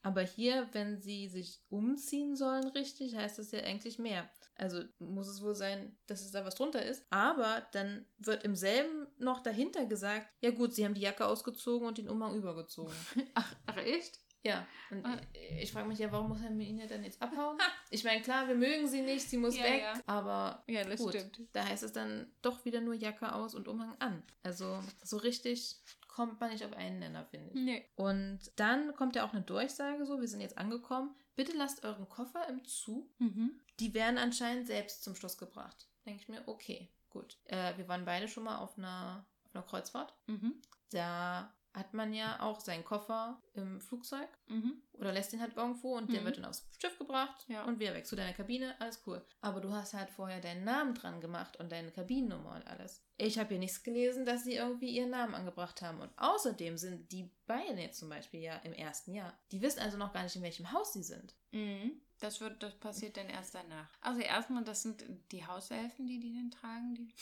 Aber hier, wenn sie sich umziehen sollen, richtig, heißt das ja eigentlich mehr. Also muss es wohl sein, dass es da was drunter ist. Aber dann wird im selben noch dahinter gesagt, ja gut, sie haben die Jacke ausgezogen und den Umhang übergezogen. Ach, ach echt? Ja, und Ah. ich frage mich ja, warum muss Hermine dann jetzt abhauen? Ich meine, klar, wir mögen sie nicht, sie muss Ja, weg, ja. aber Ja, das gut, stimmt. da heißt es dann doch wieder nur Jacke aus und Umhang an. Also so richtig kommt man nicht auf einen Nenner, finde ich. Nee. Und dann kommt ja auch eine Durchsage so, wir sind jetzt angekommen, bitte lasst euren Koffer im Zug. Mhm. Die werden anscheinend selbst zum Schluss gebracht. Denke ich mir, okay, gut. Äh, wir waren beide schon mal auf einer, auf einer Kreuzfahrt. Mhm. Da hat man ja auch seinen Koffer im Flugzeug Mhm. oder lässt ihn halt irgendwo und der Mhm. wird dann aufs Schiff gebracht Ja. und wieder weg zu deiner Kabine, alles cool. Aber du hast halt vorher deinen Namen dran gemacht und deine Kabinennummer und alles. Ich habe hier nichts gelesen, dass sie irgendwie ihren Namen angebracht haben. Und außerdem sind die beiden jetzt zum Beispiel ja im ersten Jahr. Die wissen also noch gar nicht, in welchem Haus sie sind. Mhm. Das, wird, das passiert dann erst danach. Also erstmal, das sind die Hauselfen, die die dann tragen. Die,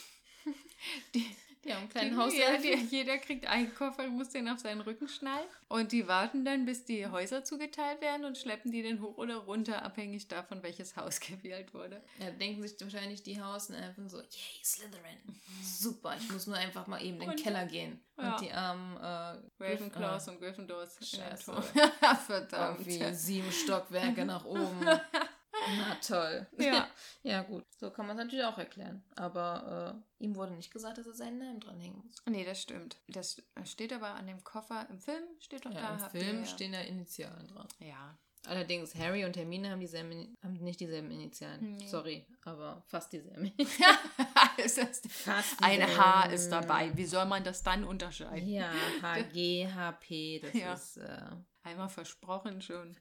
die, Die haben einen kleinen ja, Hauselfen. die, jeder kriegt einen Koffer und muss den auf seinen Rücken schnallen. Und die warten dann, bis die Häuser zugeteilt werden und schleppen die dann hoch oder runter, abhängig davon, welches Haus gewählt wurde. Ja, denken sich wahrscheinlich die Hauselfen so, yay, Slytherin. Super, ich muss nur einfach mal eben in den Und- Keller gehen. Ja. Und die armen äh, Ravenclaws und Gryffindors. im Scheiße. Verdammt. Irgendwie sieben Stockwerke nach oben. Na toll. Ja. ja, gut. So kann man es natürlich auch erklären. Aber äh, ihm wurde nicht gesagt, dass er seinen Namen dranhängen muss. Nee, das stimmt. Das steht aber an dem Koffer. Im Film steht doch da. Ja, Im habt Film ihr- stehen ja Initialen dran. Ja. Allerdings, Harry und Hermine haben, dieselben, haben nicht dieselben Initialen. Nee. Sorry, aber fast dieselben. es ist fast ein H ist dabei. Wie soll man das dann unterscheiden? Ja, HG, HP, das Ja. ist. Äh, Einmal versprochen schon.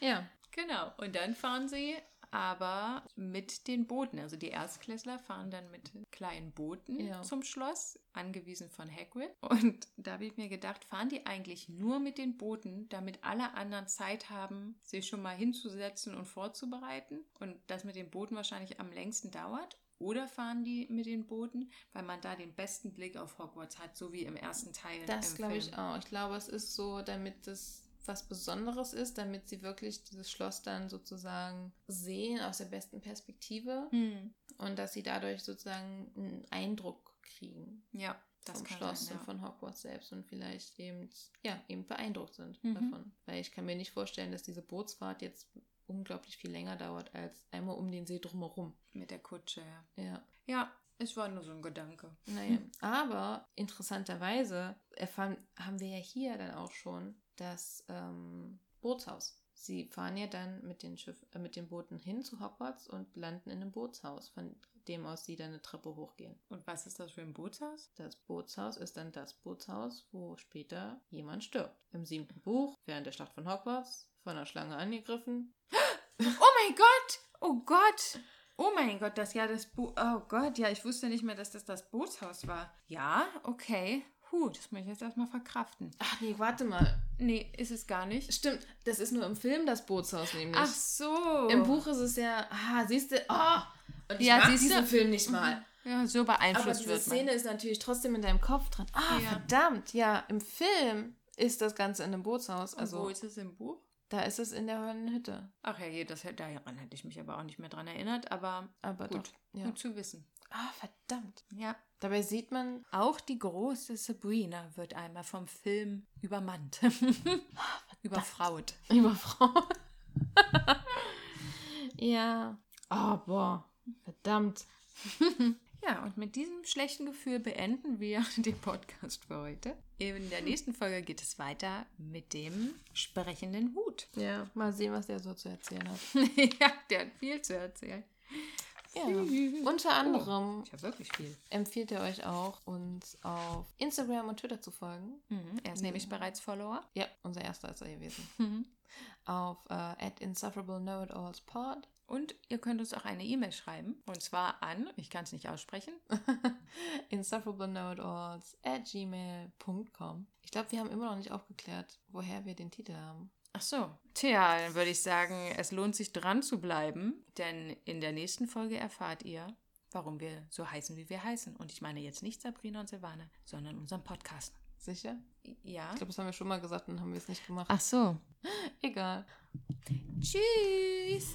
Ja, Genau. Und dann fahren sie aber mit den Booten. Also die Erstklässler fahren dann mit kleinen Booten Ja. zum Schloss, angewiesen von Hagrid. Und da habe ich mir gedacht, fahren die eigentlich nur mit den Booten, damit alle anderen Zeit haben, sich schon mal hinzusetzen und vorzubereiten. Und das mit den Booten wahrscheinlich am längsten dauert. Oder fahren die mit den Booten, weil man da den besten Blick auf Hogwarts hat, so wie im ersten Teil. das glaube ich auch. Ich glaube, es ist so, damit es was Besonderes ist, damit sie wirklich dieses Schloss dann sozusagen sehen aus der besten Perspektive Hm. und dass sie dadurch sozusagen einen Eindruck kriegen Ja, das vom Schloss sein, und ja. von Hogwarts selbst und vielleicht eben, ja, eben beeindruckt sind Mhm. davon. Weil ich kann mir nicht vorstellen, dass diese Bootsfahrt jetzt unglaublich viel länger dauert als einmal um den See drumherum. Mit der Kutsche, ja. Ja. Ja, es war nur so ein Gedanke. Naja, aber interessanterweise erfahren, haben wir ja hier dann auch schon das ähm, Bootshaus. Sie fahren ja dann mit den, Schiff, äh, mit den Booten hin zu Hogwarts und landen in einem Bootshaus, von dem aus sie dann eine Treppe hochgehen. Und was ist das für ein Bootshaus? Das Bootshaus ist dann das Bootshaus, wo später jemand stirbt. Im siebten Buch, während der Schlacht von Hogwarts, von einer Schlange angegriffen. Oh mein Gott! Oh Gott! Oh mein Gott, das ja das Bo Oh Gott, ja, ich wusste nicht mehr, dass das das Bootshaus war. Ja, okay. Huh, das muss ich jetzt erstmal verkraften. Ach nee, warte mal. Nee, ist es gar nicht. Stimmt, das ist nur im Film das Bootshaus nämlich. Ach so. Im Buch ist es ja, ah, siehst du, oh, und ich Ja, mag siehst du? diesen Film nicht mal. Ja, so Aber beeinflusst diese wird man. Szene ist natürlich trotzdem in deinem Kopf drin. Ah, Ja. verdammt, ja, im Film ist das Ganze in einem Bootshaus. Und wo Also ist es im Buch? Da ist es in der Höllenhütte. Ach ja, je, das, daran hätte ich mich aber auch nicht mehr dran erinnert, aber Aber Gut. doch, ja. gut zu wissen. Ah, verdammt. Ja. Dabei sieht man, Auch die große Sabrina wird einmal vom Film übermannt. Überfraut. über Frauen. ja. Aber, verdammt. Ja, und mit diesem schlechten Gefühl beenden wir den Podcast für heute. In der nächsten Folge geht es weiter mit dem sprechenden Hut. Ja, mal sehen, was der so zu erzählen hat. ja, der hat viel zu erzählen. Ja. Unter oh, anderem oh, ich wirklich viel. empfiehlt er euch auch, uns auf Instagram und Twitter zu folgen. Mhm, er ist mhm. nämlich bereits Follower. Ja, unser erster ist er gewesen. Mhm. Auf äh, at insufferable know it alls pod und ihr könnt uns auch eine E-Mail schreiben. Und zwar an, ich kann es nicht aussprechen, insufferablenotals at gmail.com. Ich glaube, wir haben immer noch nicht aufgeklärt, woher wir den Titel haben. Ach so. Tja, dann würde ich sagen, es lohnt sich dran zu bleiben, denn in der nächsten Folge erfahrt ihr, warum wir so heißen, wie wir heißen. Und ich meine jetzt nicht Sabrina und Silvana, sondern unseren Podcast. Sicher? Ja. Ich glaube, das haben wir schon mal gesagt und haben wir es nicht gemacht. Ach so. Egal. Tschüss.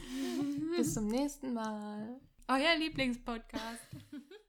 Bis zum nächsten Mal. Euer Lieblingspodcast.